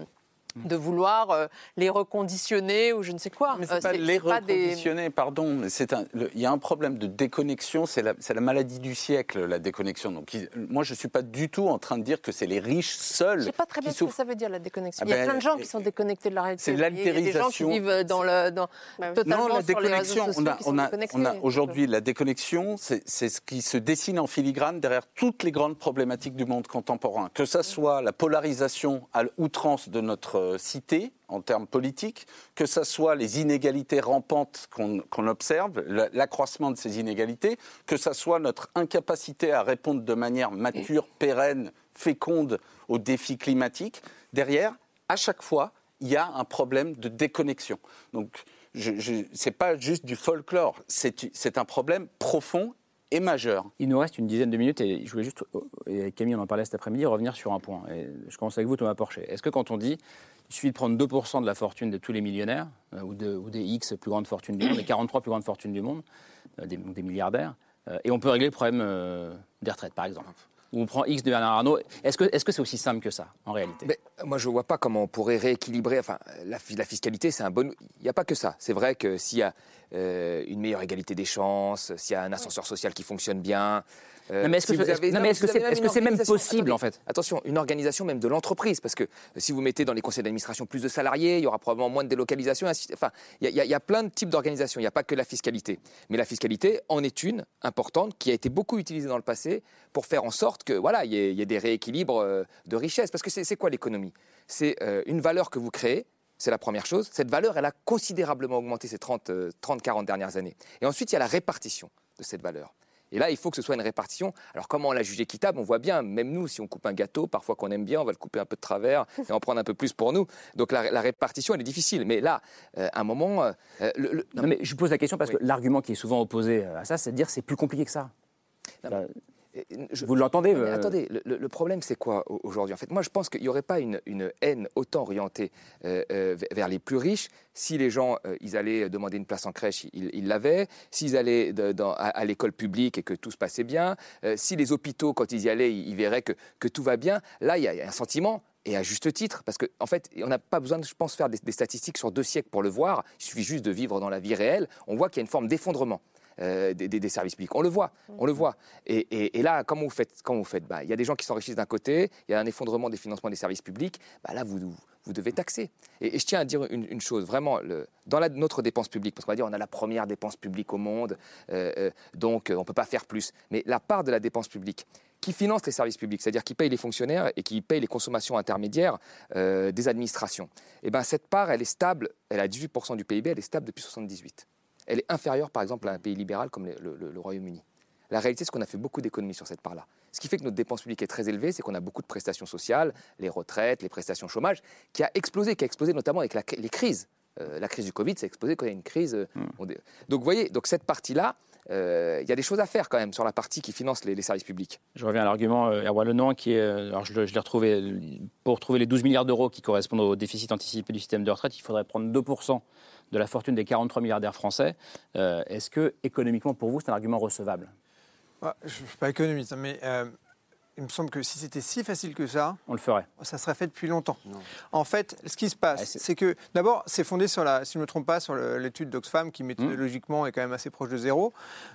de vouloir euh, les reconditionner ou je ne sais quoi. Mais Euh, c'est pas les pas des- reconditionner, pardon. Il y a un problème de déconnexion. C'est la, maladie du siècle, la déconnexion. Donc, il- moi, je ne suis pas du tout en train de dire que c'est les riches seuls Je sais pas très bien ce que ça veut dire la déconnexion. Ah il y a ben, plein de gens qui sont déconnectés de la réalité. c'est Il y a- Il y a des gens qui l'altérisation. vivent dans le, dans, totalement Non, la sur les réseaux déconnexion, sociaux on a, qui sont on a, déconnectés. on a aujourd'hui la déconnexion, c'est ce qui se dessine en filigrane derrière toutes les grandes problématiques du monde contemporain, que ça soit la polarisation à l'outrance de notre euh, cité en termes politiques, que ça soit les inégalités rampantes qu'on observe, la- l'accroissement de ces inégalités, que ça soit notre incapacité à répondre de manière mature, pérenne, féconde aux défis climatiques. Derrière, à chaque fois, il y a un problème de déconnexion. Donc, ce n'est pas juste du folklore, c'est un problème profond et majeur. Il nous reste une dizaine de minutes et je voulais juste, et avec Camille on en parlait cet après-midi, revenir sur un point. Et je commence avec vous Thomas Porcher. Est-ce que quand on dit il suffit de prendre 2% de la fortune de tous les millionnaires, euh, ou, de- ou des X plus grandes fortunes du monde, les 43 plus grandes fortunes du monde, euh, des, des milliardaires, euh, et on peut régler le problème euh, des retraites par exemple? Ou on prend X de Bernard Arnault, est-ce que c'est -ce aussi simple que ça en réalité? Mais moi, je ne vois pas comment on pourrait rééquilibrer. Enfin, la, fi- la fiscalité, c'est un bon. Il n'y a pas que ça. C'est vrai que s'il y a euh, une meilleure égalité des chances, s'il y a un ascenseur social qui fonctionne bien. Euh, Non, mais est-ce que si avez- c'est- même possible, en fait Attention, une organisation même de l'entreprise, parce que euh, si vous mettez dans les conseils d'administration plus de salariés, il y aura probablement moins de délocalisation. Enfin, il y, y a- il y a plein de types d'organisations. Il n'y a pas que la fiscalité. Mais la fiscalité en est une importante qui a été beaucoup utilisée dans le passé pour faire en sorte que voilà, il y ait, il y ait des rééquilibres euh, de richesse. Parce que c'est quoi l'économie? C'est euh, une valeur que vous créez. C'est la première chose. Cette valeur, elle a considérablement augmenté ces 30, euh, 30, 40 dernières années. Et ensuite, il y a la répartition de cette valeur. Et là, il faut que ce soit une répartition. Alors, comment on l'a jugé équitable? On voit bien, même nous, si on coupe un gâteau, parfois qu'on aime bien, on va le couper un peu de travers et en prendre un peu plus pour nous. Donc, la, la répartition, elle est difficile. Mais là, euh, à un moment. euh, le- le- Non, mais je pose la question parce que l'argument qui est souvent opposé à ça, c'est de dire c'est plus compliqué que ça. Vous l'entendez euh, attendez, le, problème, c'est quoi au- aujourd'hui? En fait, moi, je pense qu'il n'y aurait pas une, une haine autant orientée euh, euh, vers les plus riches si les gens, euh, ils allaient demander une place en crèche, ils l'avaient, s'ils allaient de- dans- à, à l'école publique et que tout se passait bien, si les hôpitaux, quand ils y allaient, ils, ils verraient que, que tout va bien. Là, il y, a il y a un sentiment. Et à juste titre, parce qu'en en fait, on n'a pas besoin, de, je pense, faire des, des statistiques sur deux siècles pour le voir. Il suffit juste de vivre dans la vie réelle. On voit qu'il y a une forme d'effondrement. Euh, des, des- des services publics. On le voit, on le voit. Et, et- et là, comment vous faites Comment vous faites Bah, Il y a des gens qui s'enrichissent d'un côté, il y a un effondrement des financements des services publics. Bah, là, vous, vous devez taxer. Et, et je tiens à dire une, une chose, vraiment, le- dans la, notre dépense publique, parce qu'on va dire on a la première dépense publique au monde, euh, euh, donc on ne peut pas faire plus. Mais la part de la dépense publique qui finance les services publics, c'est-à-dire qui paye les fonctionnaires et qui paye les consommations intermédiaires euh, des administrations, eh ben, cette part, elle est stable, elle à 18% du PIB, elle est stable depuis 78. Elle est inférieure, par exemple, à un pays libéral comme le, le- le Royaume-Uni. La réalité, c'est qu'on a fait beaucoup d'économies sur cette part-là. Ce qui fait que notre dépense publique est très élevée, c'est qu'on a beaucoup de prestations sociales, les retraites, les prestations chômage, qui a explosé, qui a explosé notamment avec la- les crises. Euh, la crise du Covid, a explosé quand il y a une crise. euh, on dé- Donc, vous voyez, donc cette partie-là, euh, il y a des choses à faire quand même sur la partie qui finance les, les services publics. Je reviens à l'argument euh, Erwan Lenoir qui est, euh, alors je, l'ai retrouvé, pour retrouver les 12 milliards d'euros qui correspondent au déficit anticipé du système de retraite, il faudrait prendre 2% de la fortune des 43 milliardaires français. Euh, Est-ce que, économiquement, pour vous, c'est un argument recevable? Ah, je ne suis pas économiste, hein, mais euh, il me semble que si c'était si facile que ça, On le ferait. ça serait fait depuis longtemps. En fait, ce qui se passe, c'est que d'abord, c'est fondé sur la, si je ne me trompe pas, sur l'étude d'Oxfam qui méthodologiquement est quand même assez proche de zéro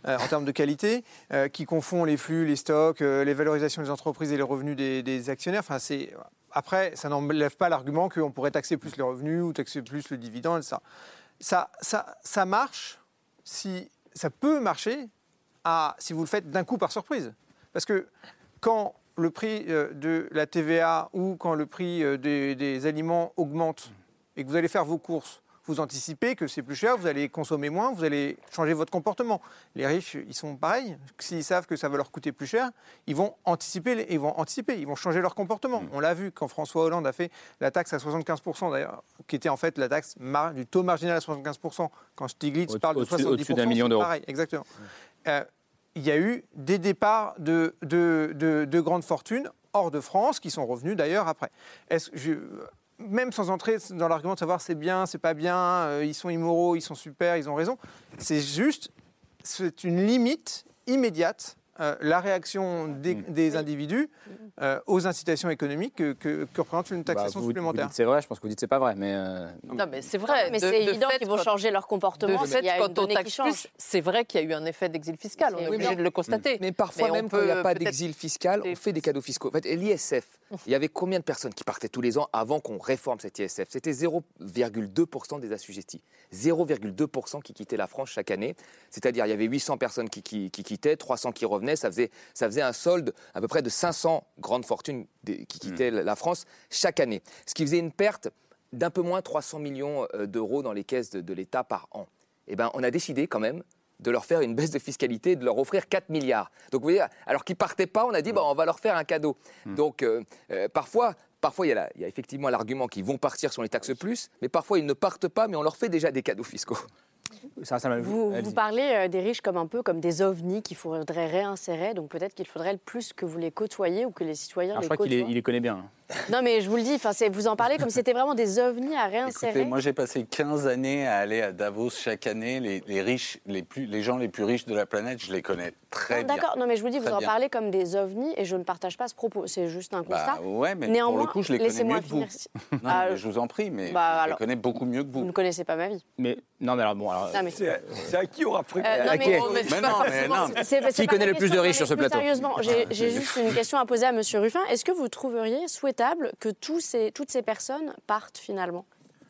euh, en termes de qualité, euh, qui confond les flux, les stocks, euh, les valorisations des entreprises et les revenus des, des actionnaires. Enfin, c'est après, ça n'enlève pas l'argument qu'on pourrait taxer plus les revenus ou taxer plus le dividende, ça. Ça, ça, ça marche si ça peut marcher à, si vous le faites d'un coup par surprise. Parce que quand le prix euh, de la TVA ou quand le prix euh, des, des aliments augmente et que vous allez faire vos courses, vous anticipez que c'est plus cher, vous allez consommer moins, vous allez changer votre comportement. Les riches, ils sont pareils. S'ils savent que ça va leur coûter plus cher, ils vont anticiper, ils vont anticiper, ils vont changer leur comportement. On l'a vu quand François Hollande a fait la taxe à 75% d'ailleurs, qui était en fait la taxe du taux marginal à 75%. Quand Stiglitz Au- parle de au-dessus- 70%, au-dessus d'un million d'euros. pareil, exactement. Euh, il y a eu des départs de, de, de- de grandes fortunes hors de France, qui sont revenus d'ailleurs après. Est-ce, même sans entrer dans l'argument de savoir c'est bien, c'est pas bien, euh, ils sont immoraux, ils sont super, ils ont raison, c'est juste, c'est une limite immédiate. Euh, la réaction des, Mm. des individus euh, aux incitations économiques que, que- que représente une Bah, taxation vous- vous supplémentaire. dites c'est vrai, je pense que vous dites c'est pas vrai, mais... euh, Non, mais c'est vrai. Mais c'est de évident qu'ils vont quand- changer leur comportement. De fait, il y a une quand on donnée qui taxe change. plus, c'est vrai qu'il y a eu un effet d'exil fiscal. On est Oui, obligé de le constater. Mais parfois, même quand il n'y a pas d'exil fiscal, on fait des cadeaux fiscaux. En fait, l'ISF, il y avait combien de personnes qui partaient tous les ans avant qu'on réforme cet ISF C'était 0,2% des assujettis. 0,2% qui quittaient la France chaque année. C'est-à-dire, il y avait 800 personnes qui, qui- qui quittaient, 300 qui revenaient. Ça faisait, ça faisait un solde à peu près de 500 grandes fortunes qui quittaient la France chaque année. Ce qui faisait une perte d'un peu moins 300 millions euh, d'euros dans les caisses de, de l'État par an. Eh ben, on a décidé quand même de leur faire une baisse de fiscalité de leur offrir 4 milliards. Donc vous voyez, alors qu'ils partaient pas, on a dit bah, on va leur faire un cadeau. Donc euh, euh, parfois, parfois il y, a la- il y a effectivement l'argument qu'ils vont partir on les taxe plus, mais parfois ils ne partent pas, mais on leur fait déjà des cadeaux fiscaux. Ça, ça m'a- Vous, parlez euh, des riches comme un peu comme des ovnis qu'il faudrait réinsérer, donc peut-être qu'il faudrait le plus que vous les côtoyiez ou que les citoyens Alors, je les crois qu'il les connaît bien. Non mais je vous le dis, vous en parlez comme si c'était vraiment des ovnis à réinsérer. Écoutez, moi j'ai passé 15 années à aller à Davos chaque année. Les, les riches, les, plus, les gens les plus riches de la planète, je les connais très Non, bien. D'accord, non mais je vous dis, vous Très en bien. parlez comme des ovnis et je ne partage pas ce propos, c'est juste un constat. Bah, ouais, mais Néanmoins, pour le coup, je les connais laissez-moi mieux que vous. finir. Non, Ah, je vous en prie, mais bah, je les alors- connais beaucoup mieux que Vous vous. ne connaissez pas ma vie. Mais non, mais alors bon, alors, mais- C'est à qui aura fréquenté Euh, non, mais- qui mais Mais non, connaît le plus de question, riches sur ce plateau Sérieusement, j'ai juste une question à poser à Monsieur Ruffin. Est-ce que vous trouveriez souhaitable que tous ces, toutes ces personnes partent finalement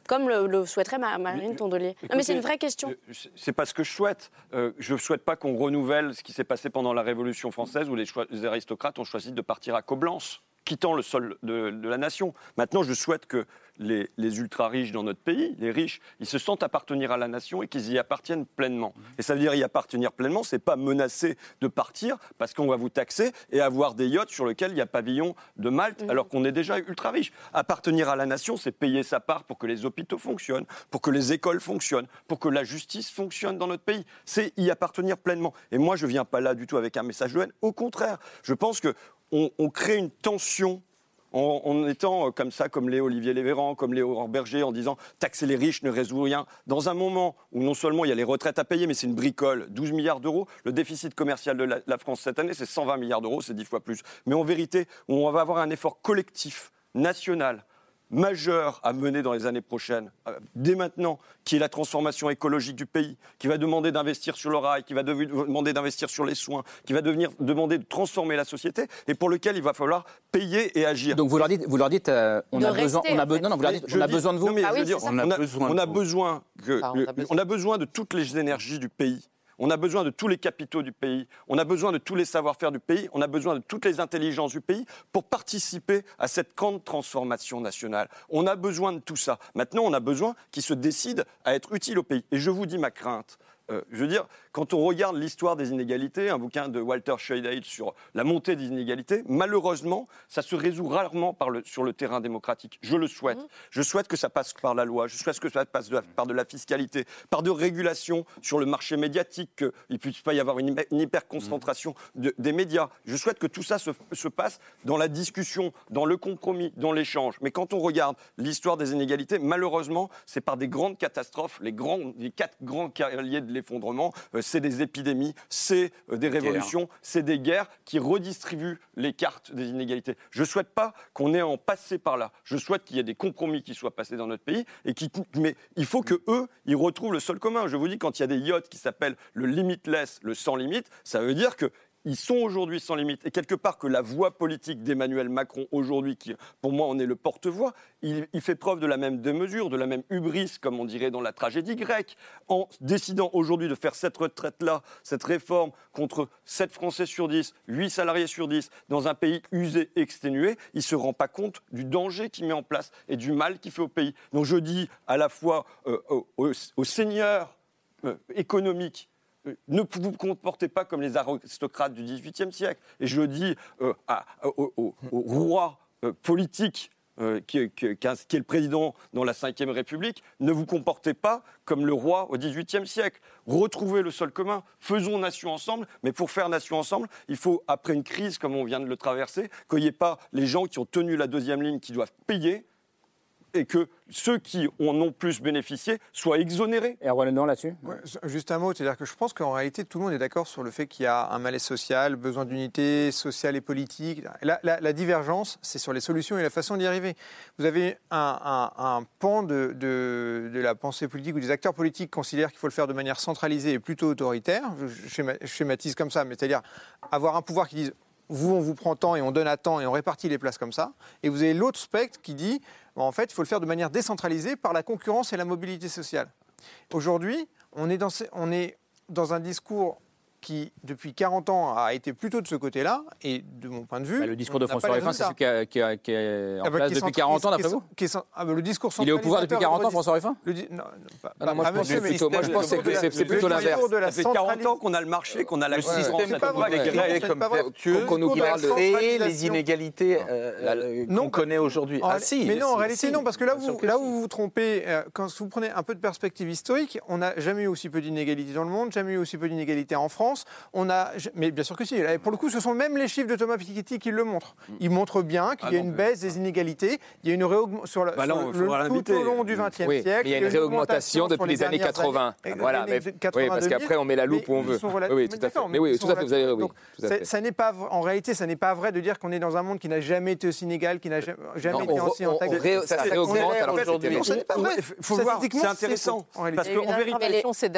comme le, le souhaiterait ma- Marine Tondelier. Non, mais c'est une vraie question. Euh, c'est- pas ce que je souhaite. Euh, je ne souhaite pas qu'on renouvelle ce qui s'est passé pendant la Révolution française où les, les aristocrates ont choisi de partir à Coblence. Quittant le sol de, de la nation. Maintenant, je souhaite que les, les ultra-riches dans notre pays, les riches, ils se sentent appartenir à la nation et qu'ils y appartiennent pleinement. Et ça veut dire y appartenir pleinement, c'est pas menacer de partir parce qu'on va vous taxer et avoir des yachts sur lesquels il y a pavillon de Malte alors qu'on est déjà ultra-riche. Appartenir à la nation, c'est payer sa part pour que les hôpitaux fonctionnent, pour que les écoles fonctionnent, pour que la justice fonctionne dans notre pays. C'est y appartenir pleinement. Et moi, je viens pas là du tout avec un message de haine. Au contraire, je pense que on, crée une tension en, étant euh, comme ça, comme Léo Olivier Lévéran, comme Léo Berger, en disant taxer les riches ne résout rien. Dans un moment où non seulement il y a les retraites à payer, mais c'est une bricole, 12 milliards d'euros. Le déficit commercial de la, la France cette année, c'est 120 milliards d'euros, c'est 10 fois plus. Mais en vérité, on va avoir un effort collectif, national, majeur à mener dans les années prochaines, euh, dès maintenant, qui est la transformation écologique du pays, qui va demander d'investir sur le rail, qui va demander d'investir sur les soins, qui va devenir, demander de transformer la société, et pour lequel il va falloir payer et agir. Donc vous leur dites, vous leur dites euh, on, De a besoin, on a en be- fait. non, non, vous leur dites, on a dis- besoin de vous. non, mais je veux dire, on, a, on a vous. besoin que Ah, on a besoin. on a besoin de toutes les énergies du pays. On a besoin de tous les capitaux du pays. On a besoin de tous les savoir-faire du pays. On a besoin de toutes les intelligences du pays pour participer à cette grande transformation nationale. On a besoin de tout ça. Maintenant, on a besoin qu'ils se décident à être utiles au pays. Et je vous dis ma crainte. Euh, je veux dire, quand on regarde l'histoire des inégalités, un bouquin de Walter Scheidel sur la montée des inégalités, malheureusement, ça se résout rarement par le- sur le terrain démocratique. Je le souhaite. Je souhaite que ça passe par la loi. Je souhaite que ça passe de par de la fiscalité, par de régulation sur le marché médiatique, qu'il ne puisse pas y avoir une, hyper- une hyperconcentration de- des médias. Je souhaite que tout ça se, se passe dans la discussion, dans le compromis, dans l'échange. Mais quand on regarde l'histoire des inégalités, malheureusement, c'est par des grandes catastrophes, les, grands, les quatre grands cavaliers de l'effondrement, euh, c'est des épidémies, c'est euh, des révolutions, c'est des guerres qui redistribuent les cartes des inégalités. Je ne souhaite pas qu'on ait à en passer par là. Je souhaite qu'il y ait des compromis qui soient passés dans notre pays, et qui, mais il faut que eux, ils retrouvent le sol commun. Je vous dis, quand il y a des yachts qui s'appellent le limitless, le sans limite, ça veut dire que ils sont aujourd'hui sans limite. Et quelque part que la voix politique d'Emmanuel Macron aujourd'hui, qui pour moi en est le porte-voix, il, fait preuve de la même démesure, de la même hubris, comme on dirait dans la tragédie grecque, en décidant aujourd'hui de faire cette retraite-là, cette réforme contre 7 Français sur 10, 8 salariés sur 10, dans un pays usé, exténué, il ne se rend pas compte du danger qu'il met en place et du mal qu'il fait au pays. Donc je dis à la fois euh, aux, aux- seigneurs euh, économiques ne vous comportez pas comme les aristocrates du XVIIIe siècle. Et je le dis euh, au, roi euh, politique euh, qui est le président dans la Ve République, ne vous comportez pas comme le roi au XVIIIe siècle. Retrouvez le sol commun, faisons nation ensemble, mais pour faire nation ensemble, il faut, après une crise comme on vient de le traverser, qu'il n'y ait pas les gens qui ont tenu la deuxième ligne qui doivent payer, et que ceux qui en ont plus bénéficié soient exonérés. Et Erwan Lenoir là-dessus? Ouais, Juste un mot, c'est-à-dire que je pense qu'en réalité, tout le monde est d'accord sur le fait qu'il y a un malaise social, besoin d'unité sociale et politique. La, la- la divergence, c'est sur les solutions et la façon d'y arriver. Vous avez un, un- un pan de, de- de la pensée politique où des acteurs politiques considèrent qu'il faut le faire de manière centralisée et plutôt autoritaire. Je, je schéma- je schématise comme ça, mais c'est-à-dire avoir un pouvoir qui dise vous, on vous prend tant et on donne à temps et on répartit les places comme ça. Et vous avez l'autre spectre qui dit, en fait, il faut le faire de manière décentralisée par la concurrence et la mobilité sociale. Aujourd'hui, on est dans, un discours qui, depuis 40 ans, a été plutôt de ce côté-là, et de mon point de vue... Bah, le discours de François Ruffin, c'est celui qui, a- qui a- qui est en Ah bah, place qui est depuis centra- 40 ans, d'après vous qui est cent- ah bah, le discours Il est au pouvoir depuis 40 ans, François Ruffin le di- non, non, pas- Ah non, moi, je pas- pense monsieur, que mais plutôt- moi, je pense que c'est- plutôt l'inverse. Ça fait 40 centralisation- ans qu'on a le marché, qu'on a la vertueux. Qu'on nous parle de créé les inégalités qu'on connaît aujourd'hui. Ah si mais non, en réalité, non, parce que là, où vous vous trompez, euh, quand vous prenez un peu de perspective historique, on n'a jamais eu aussi peu d'inégalités dans le monde, jamais eu aussi peu d'inégalités en France. On a, mais bien sûr que si. Pour le coup, ce sont même les chiffres de Thomas Piketty qui le montrent. Ils montrent bien qu'il Ah y a non, une baisse des inégalités, il y a une réaugmentation sur, la- Bah non, sur il le, faudra tout au long du XXe Oui, siècle. mais il y a une réaugmentation depuis les années dernières 80. années. Voilà, mais- oui, parce 82, qu'après, on met la loupe où on veut. Oui, tout à fait. Mais oui, tout à fait, vous avez raison, oui, ça n'est pas, en réalité, ça n'est pas vrai de dire qu'on est dans un monde qui n'a jamais été aussi inégal, qui n'a jamais, été aussi intact. ça réaugmente alors que aujourd'hui. Il faut voir, c'est intéressant. Parce Il.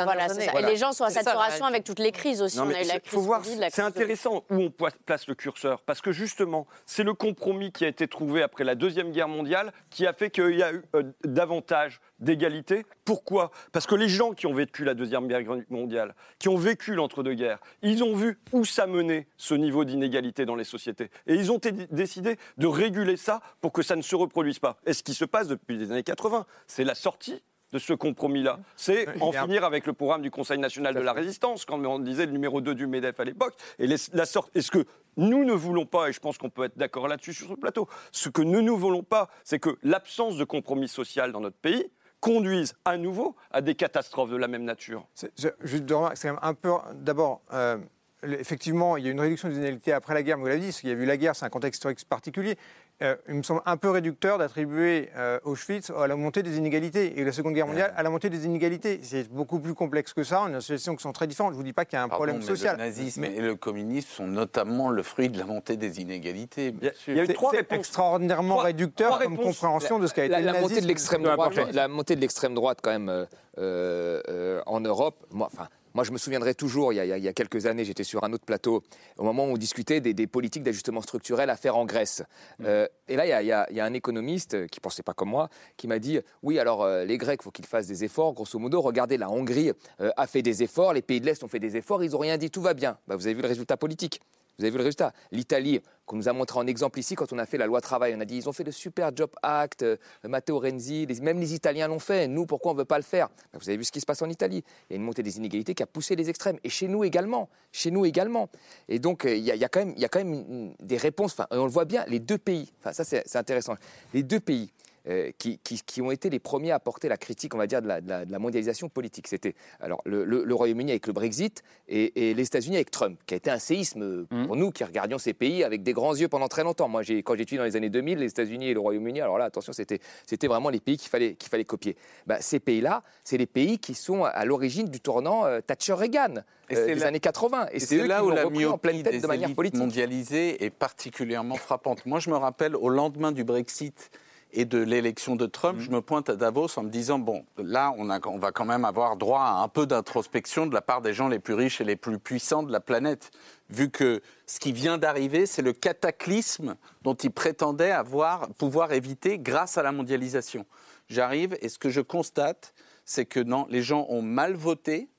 Voilà. Et les gens sont à saturation avec toutes les crises aussi. Non, on mais a eu la c'est- crise faut voir, intéressant où on place le curseur, parce que justement, c'est le compromis qui a été trouvé après la Deuxième Guerre mondiale qui a fait qu'il y a eu euh, davantage d'égalité. Pourquoi? Parce que les gens qui ont vécu la Deuxième Guerre mondiale, qui ont vécu l'entre-deux-guerres, ils ont vu où ça menait ce niveau d'inégalité dans les sociétés. Et ils ont décidé de réguler ça pour que ça ne se reproduise pas. Et ce qui se passe depuis les années 80, c'est la sortie de ce compromis-là. C'est en Il finir avec le programme du Conseil national de la résistance, quand on disait le numéro 2 du MEDEF à l'époque. Et les- la sorte, est-ce que nous ne voulons pas, et je pense qu'on peut être d'accord là-dessus sur ce plateau, ce que nous ne voulons pas, c'est que l'absence de compromis social dans notre pays conduise à nouveau à des catastrophes de la même nature. C'est- je- Juste de remarque, c'est quand même un peu. D'abord, euh, effectivement, il y a une réduction des inégalités après la guerre, mais vous l'avez dit, qu'il y a eu la guerre, c'est un contexte historique particulier. Euh, il me semble un peu réducteur d'attribuer euh, Auschwitz à la montée des inégalités et la Seconde Guerre mondiale à la montée des inégalités. C'est beaucoup plus complexe que ça. On a des situations qui sont très différentes. Je ne vous dis pas qu'il y a un Pardon, problème mais social. Le nazisme Mais- et le communisme sont notamment le fruit de la montée des inégalités. bien sûr. C'est- c'est extraordinairement réducteur comme compréhension de ce qu'a été la, le la montée de l'extrême droite, la montée de l'extrême droite quand même euh, euh, en Europe. Moi, enfin, moi, je me souviendrai toujours, il y a, il y quelques années, j'étais sur un autre plateau, au moment où on discutait des, des politiques d'ajustement structurel à faire en Grèce. Euh, et là, il y, a, il y a- il y a un économiste qui pensait pas comme moi, qui m'a dit oui, alors euh, les Grecs, il faut qu'ils fassent des efforts. Grosso modo, regardez, la Hongrie euh, a fait des efforts, les pays de l'Est ont fait des efforts, ils n'ont rien dit, tout va bien. Bah, vous avez vu le résultat politique. Vous avez vu le résultat? L'Italie, qu'on nous a montré en exemple ici quand on a fait la loi travail, on a dit ils ont fait le super job act, euh, Matteo Renzi, les- même les Italiens l'ont fait. Nous, pourquoi on ne veut pas le faire? Bah, Vous avez vu ce qui se passe en Italie. Il y a une montée des inégalités qui a poussé les extrêmes. Et chez nous également. Chez nous également. Et donc, euh, il y, a- quand même, des réponses. On le voit bien, les deux pays, ça c'est intéressant, les deux pays euh, qui, qui- qui ont été les premiers à porter la critique, on va dire, de la, de la- de la mondialisation politique. C'était alors le, le- le Royaume-Uni avec le Brexit et, et les États-Unis avec Trump, qui a été un séisme euh, Mmh. pour nous qui regardions ces pays avec des grands yeux pendant très longtemps. Moi, quand étudié dans les années 2000, les États-Unis et le Royaume-Uni, alors là, attention, c'était vraiment les pays qu'il fallait, qu'il fallait copier. Bah, ces pays-là, c'est les pays qui sont à l'origine du tournant euh, Thatcher-Reagan euh, c'est des là- années 80. Et, Et c'est là qui où la repris en pleine myopie tête des de manière politique. mondialisées est particulièrement frappante. Moi, je me rappelle, au lendemain du Brexit et de l'élection de. Trump, je me pointe à Davos en me disant, bon, là, on, a- on va quand même avoir droit à un peu d'introspection de la part des gens les plus riches et les plus puissants de la planète, vu que ce qui vient d'arriver, c'est le cataclysme dont ils prétendaient avoir, pouvoir éviter grâce à la mondialisation. J'arrive et ce que je constate, c'est que non, les gens ont mal voté,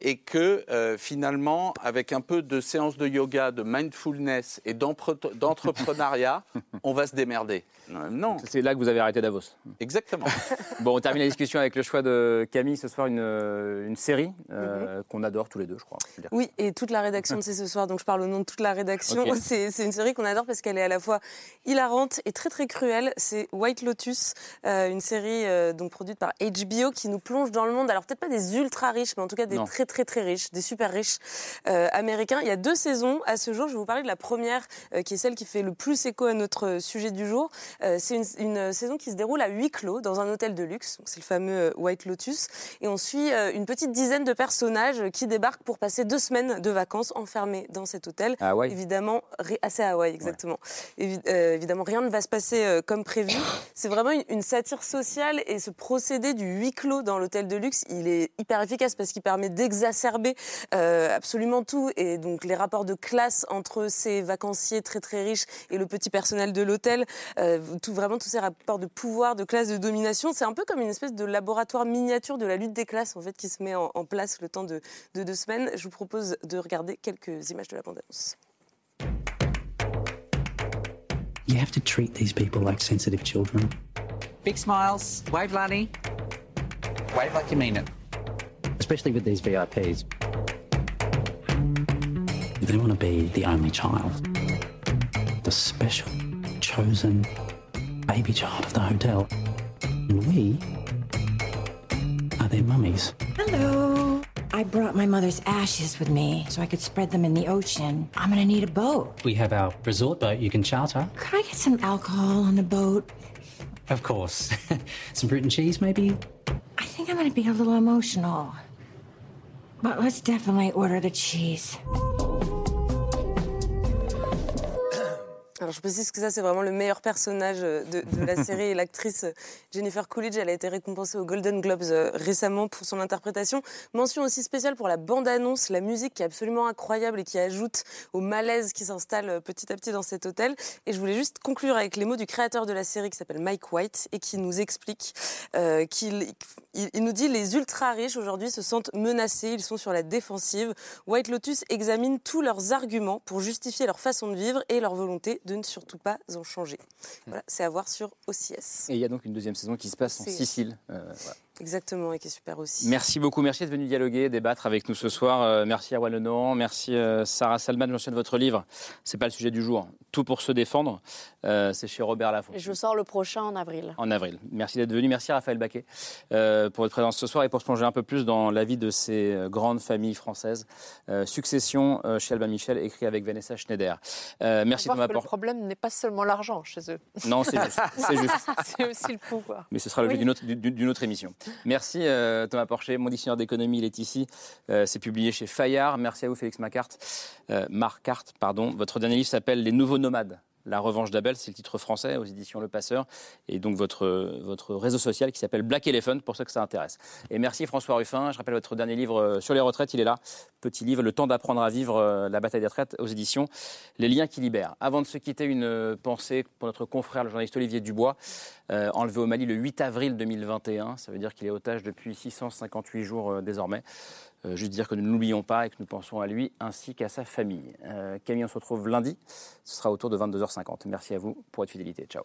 et que euh, finalement, avec un peu de séance de yoga, de mindfulness et d'entrepreneuriat, on va se démerder. Non. C'est là que vous avez arrêté Davos. Exactement. Bon, on termine la discussion avec le choix de Camille ce soir, une, une série euh, qu'on adore tous les deux, je crois. Je. Oui, et toute la rédaction de C'est ce soir, donc je parle au nom de toute la rédaction. C'est c'est une série qu'on adore parce qu'elle est à la fois hilarante et très très cruelle. C'est White Lotus, euh, une série euh, donc produite par HBO qui nous plonge dans le monde. Alors peut-être pas des ultra riches, mais en tout cas des Non. très très très riches, des super riches euh, américains. Il y a deux saisons à ce jour. Je vais vous parler de la première, euh, qui est celle qui fait le plus écho à notre sujet du jour. Euh, c'est une, une saison qui se déroule à huis clos dans un hôtel de luxe. C'est le fameux euh, White Lotus. Et on suit euh, une petite dizaine de personnages qui débarquent pour passer deux semaines de vacances enfermés dans cet hôtel. À Hawaï. Évidemment, assez à Hawaï, exactement. Évi- euh, évidemment, rien ne va se passer euh, comme prévu. C'est vraiment une, une satire sociale et ce procédé du huis clos dans l'hôtel de luxe, il est hyper efficace parce qu'il permet d'exacerber euh, absolument tout et donc les rapports de classe entre ces vacanciers très très riches et le petit personnel de l'hôtel, euh, tout vraiment tous ces rapports de pouvoir, de classe, de domination, c'est un peu comme une espèce de laboratoire miniature de la lutte des classes en fait qui se met en, en place le temps de, de deux semaines. Je vous propose de regarder quelques images de la bande-annonce. You have to treat these people like sensitive children. Big smiles. Wave, Lanny. Wave like you mean it. Especially with these VIPs. They want to be the only child, the special, chosen baby child of the hotel. And we are their mummies. Hello. I brought my mother's ashes with me so I could spread them in the ocean. I'm gonna need a boat. We have our resort boat you can charter. Could I get some alcohol on the boat? Of course. Some fruit and cheese, maybe? I think I'm gonna be a little emotional. But let's definitely order the cheese. Alors je précise que ça c'est vraiment le meilleur personnage de, de la série et l'actrice Jennifer Coolidge, elle a été récompensée aux Golden Globes récemment pour son interprétation. Mention aussi spéciale pour la bande-annonce, la musique qui est absolument incroyable et qui ajoute au malaise qui s'installe petit à petit dans cet hôtel. Et je voulais juste conclure avec les mots du créateur de la série qui s'appelle Mike White et qui nous explique euh, qu'il il, nous dit les ultra riches aujourd'hui se sentent menacés, ils sont sur la défensive. White Lotus examine tous leurs arguments pour justifier leur façon de vivre et leur volonté de ne surtout pas en changer. Voilà, c'est à voir sur OCS. Et il y a donc une deuxième saison qui se passe en Sicile. Euh, voilà. Exactement, et qui est super aussi. Merci beaucoup, merci d'être venu dialoguer, débattre avec nous ce soir. Euh, merci à Wallenoran, merci euh, Sarah Salman, de votre livre. C'est pas le sujet du jour. Tout pour se défendre, euh, c'est chez Robert Laffont. Et je sors le prochain en avril. En avril. Merci d'être venu, merci Raphaël Baquet pour votre présence ce soir et pour se plonger un peu plus dans la vie de ces grandes familles françaises. Succession chez Albin Michel, écrit avec Vanessa Schneider. merci Thomas que Le problème n'est pas seulement l'argent chez eux. Non, c'est juste. C'est aussi le pouvoir. Mais ce sera le d'une autre, autre émission. Merci euh, Thomas Porcher. Mon dictionnaire d'économie, il est ici. Euh, c'est publié chez Fayard. Merci à vous Félix Macart. Euh, pardon. Votre dernier livre s'appelle Les Nouveaux Nomades. La revanche d'Abel, c'est le titre français aux éditions Le Passeur. Et donc votre, réseau social qui s'appelle Black Elephant, pour ceux que ça intéresse. Et merci François Ruffin. Je rappelle votre dernier livre sur les retraites, il est là. Petit livre, Le temps d'apprendre à vivre, la bataille des retraites aux éditions Les liens qui libèrent. Avant de se quitter, une pensée pour notre confrère, le journaliste Olivier Dubois. Euh, enlevé au Mali le 8 avril 2021. Ça veut dire qu'il est otage depuis 658 jours euh, désormais. Euh, juste dire que nous ne l'oublions pas et que nous pensons à lui ainsi qu'à sa famille. Camille, on se retrouve lundi. Ce sera autour de 22h50. Merci à vous pour votre fidélité. Ciao.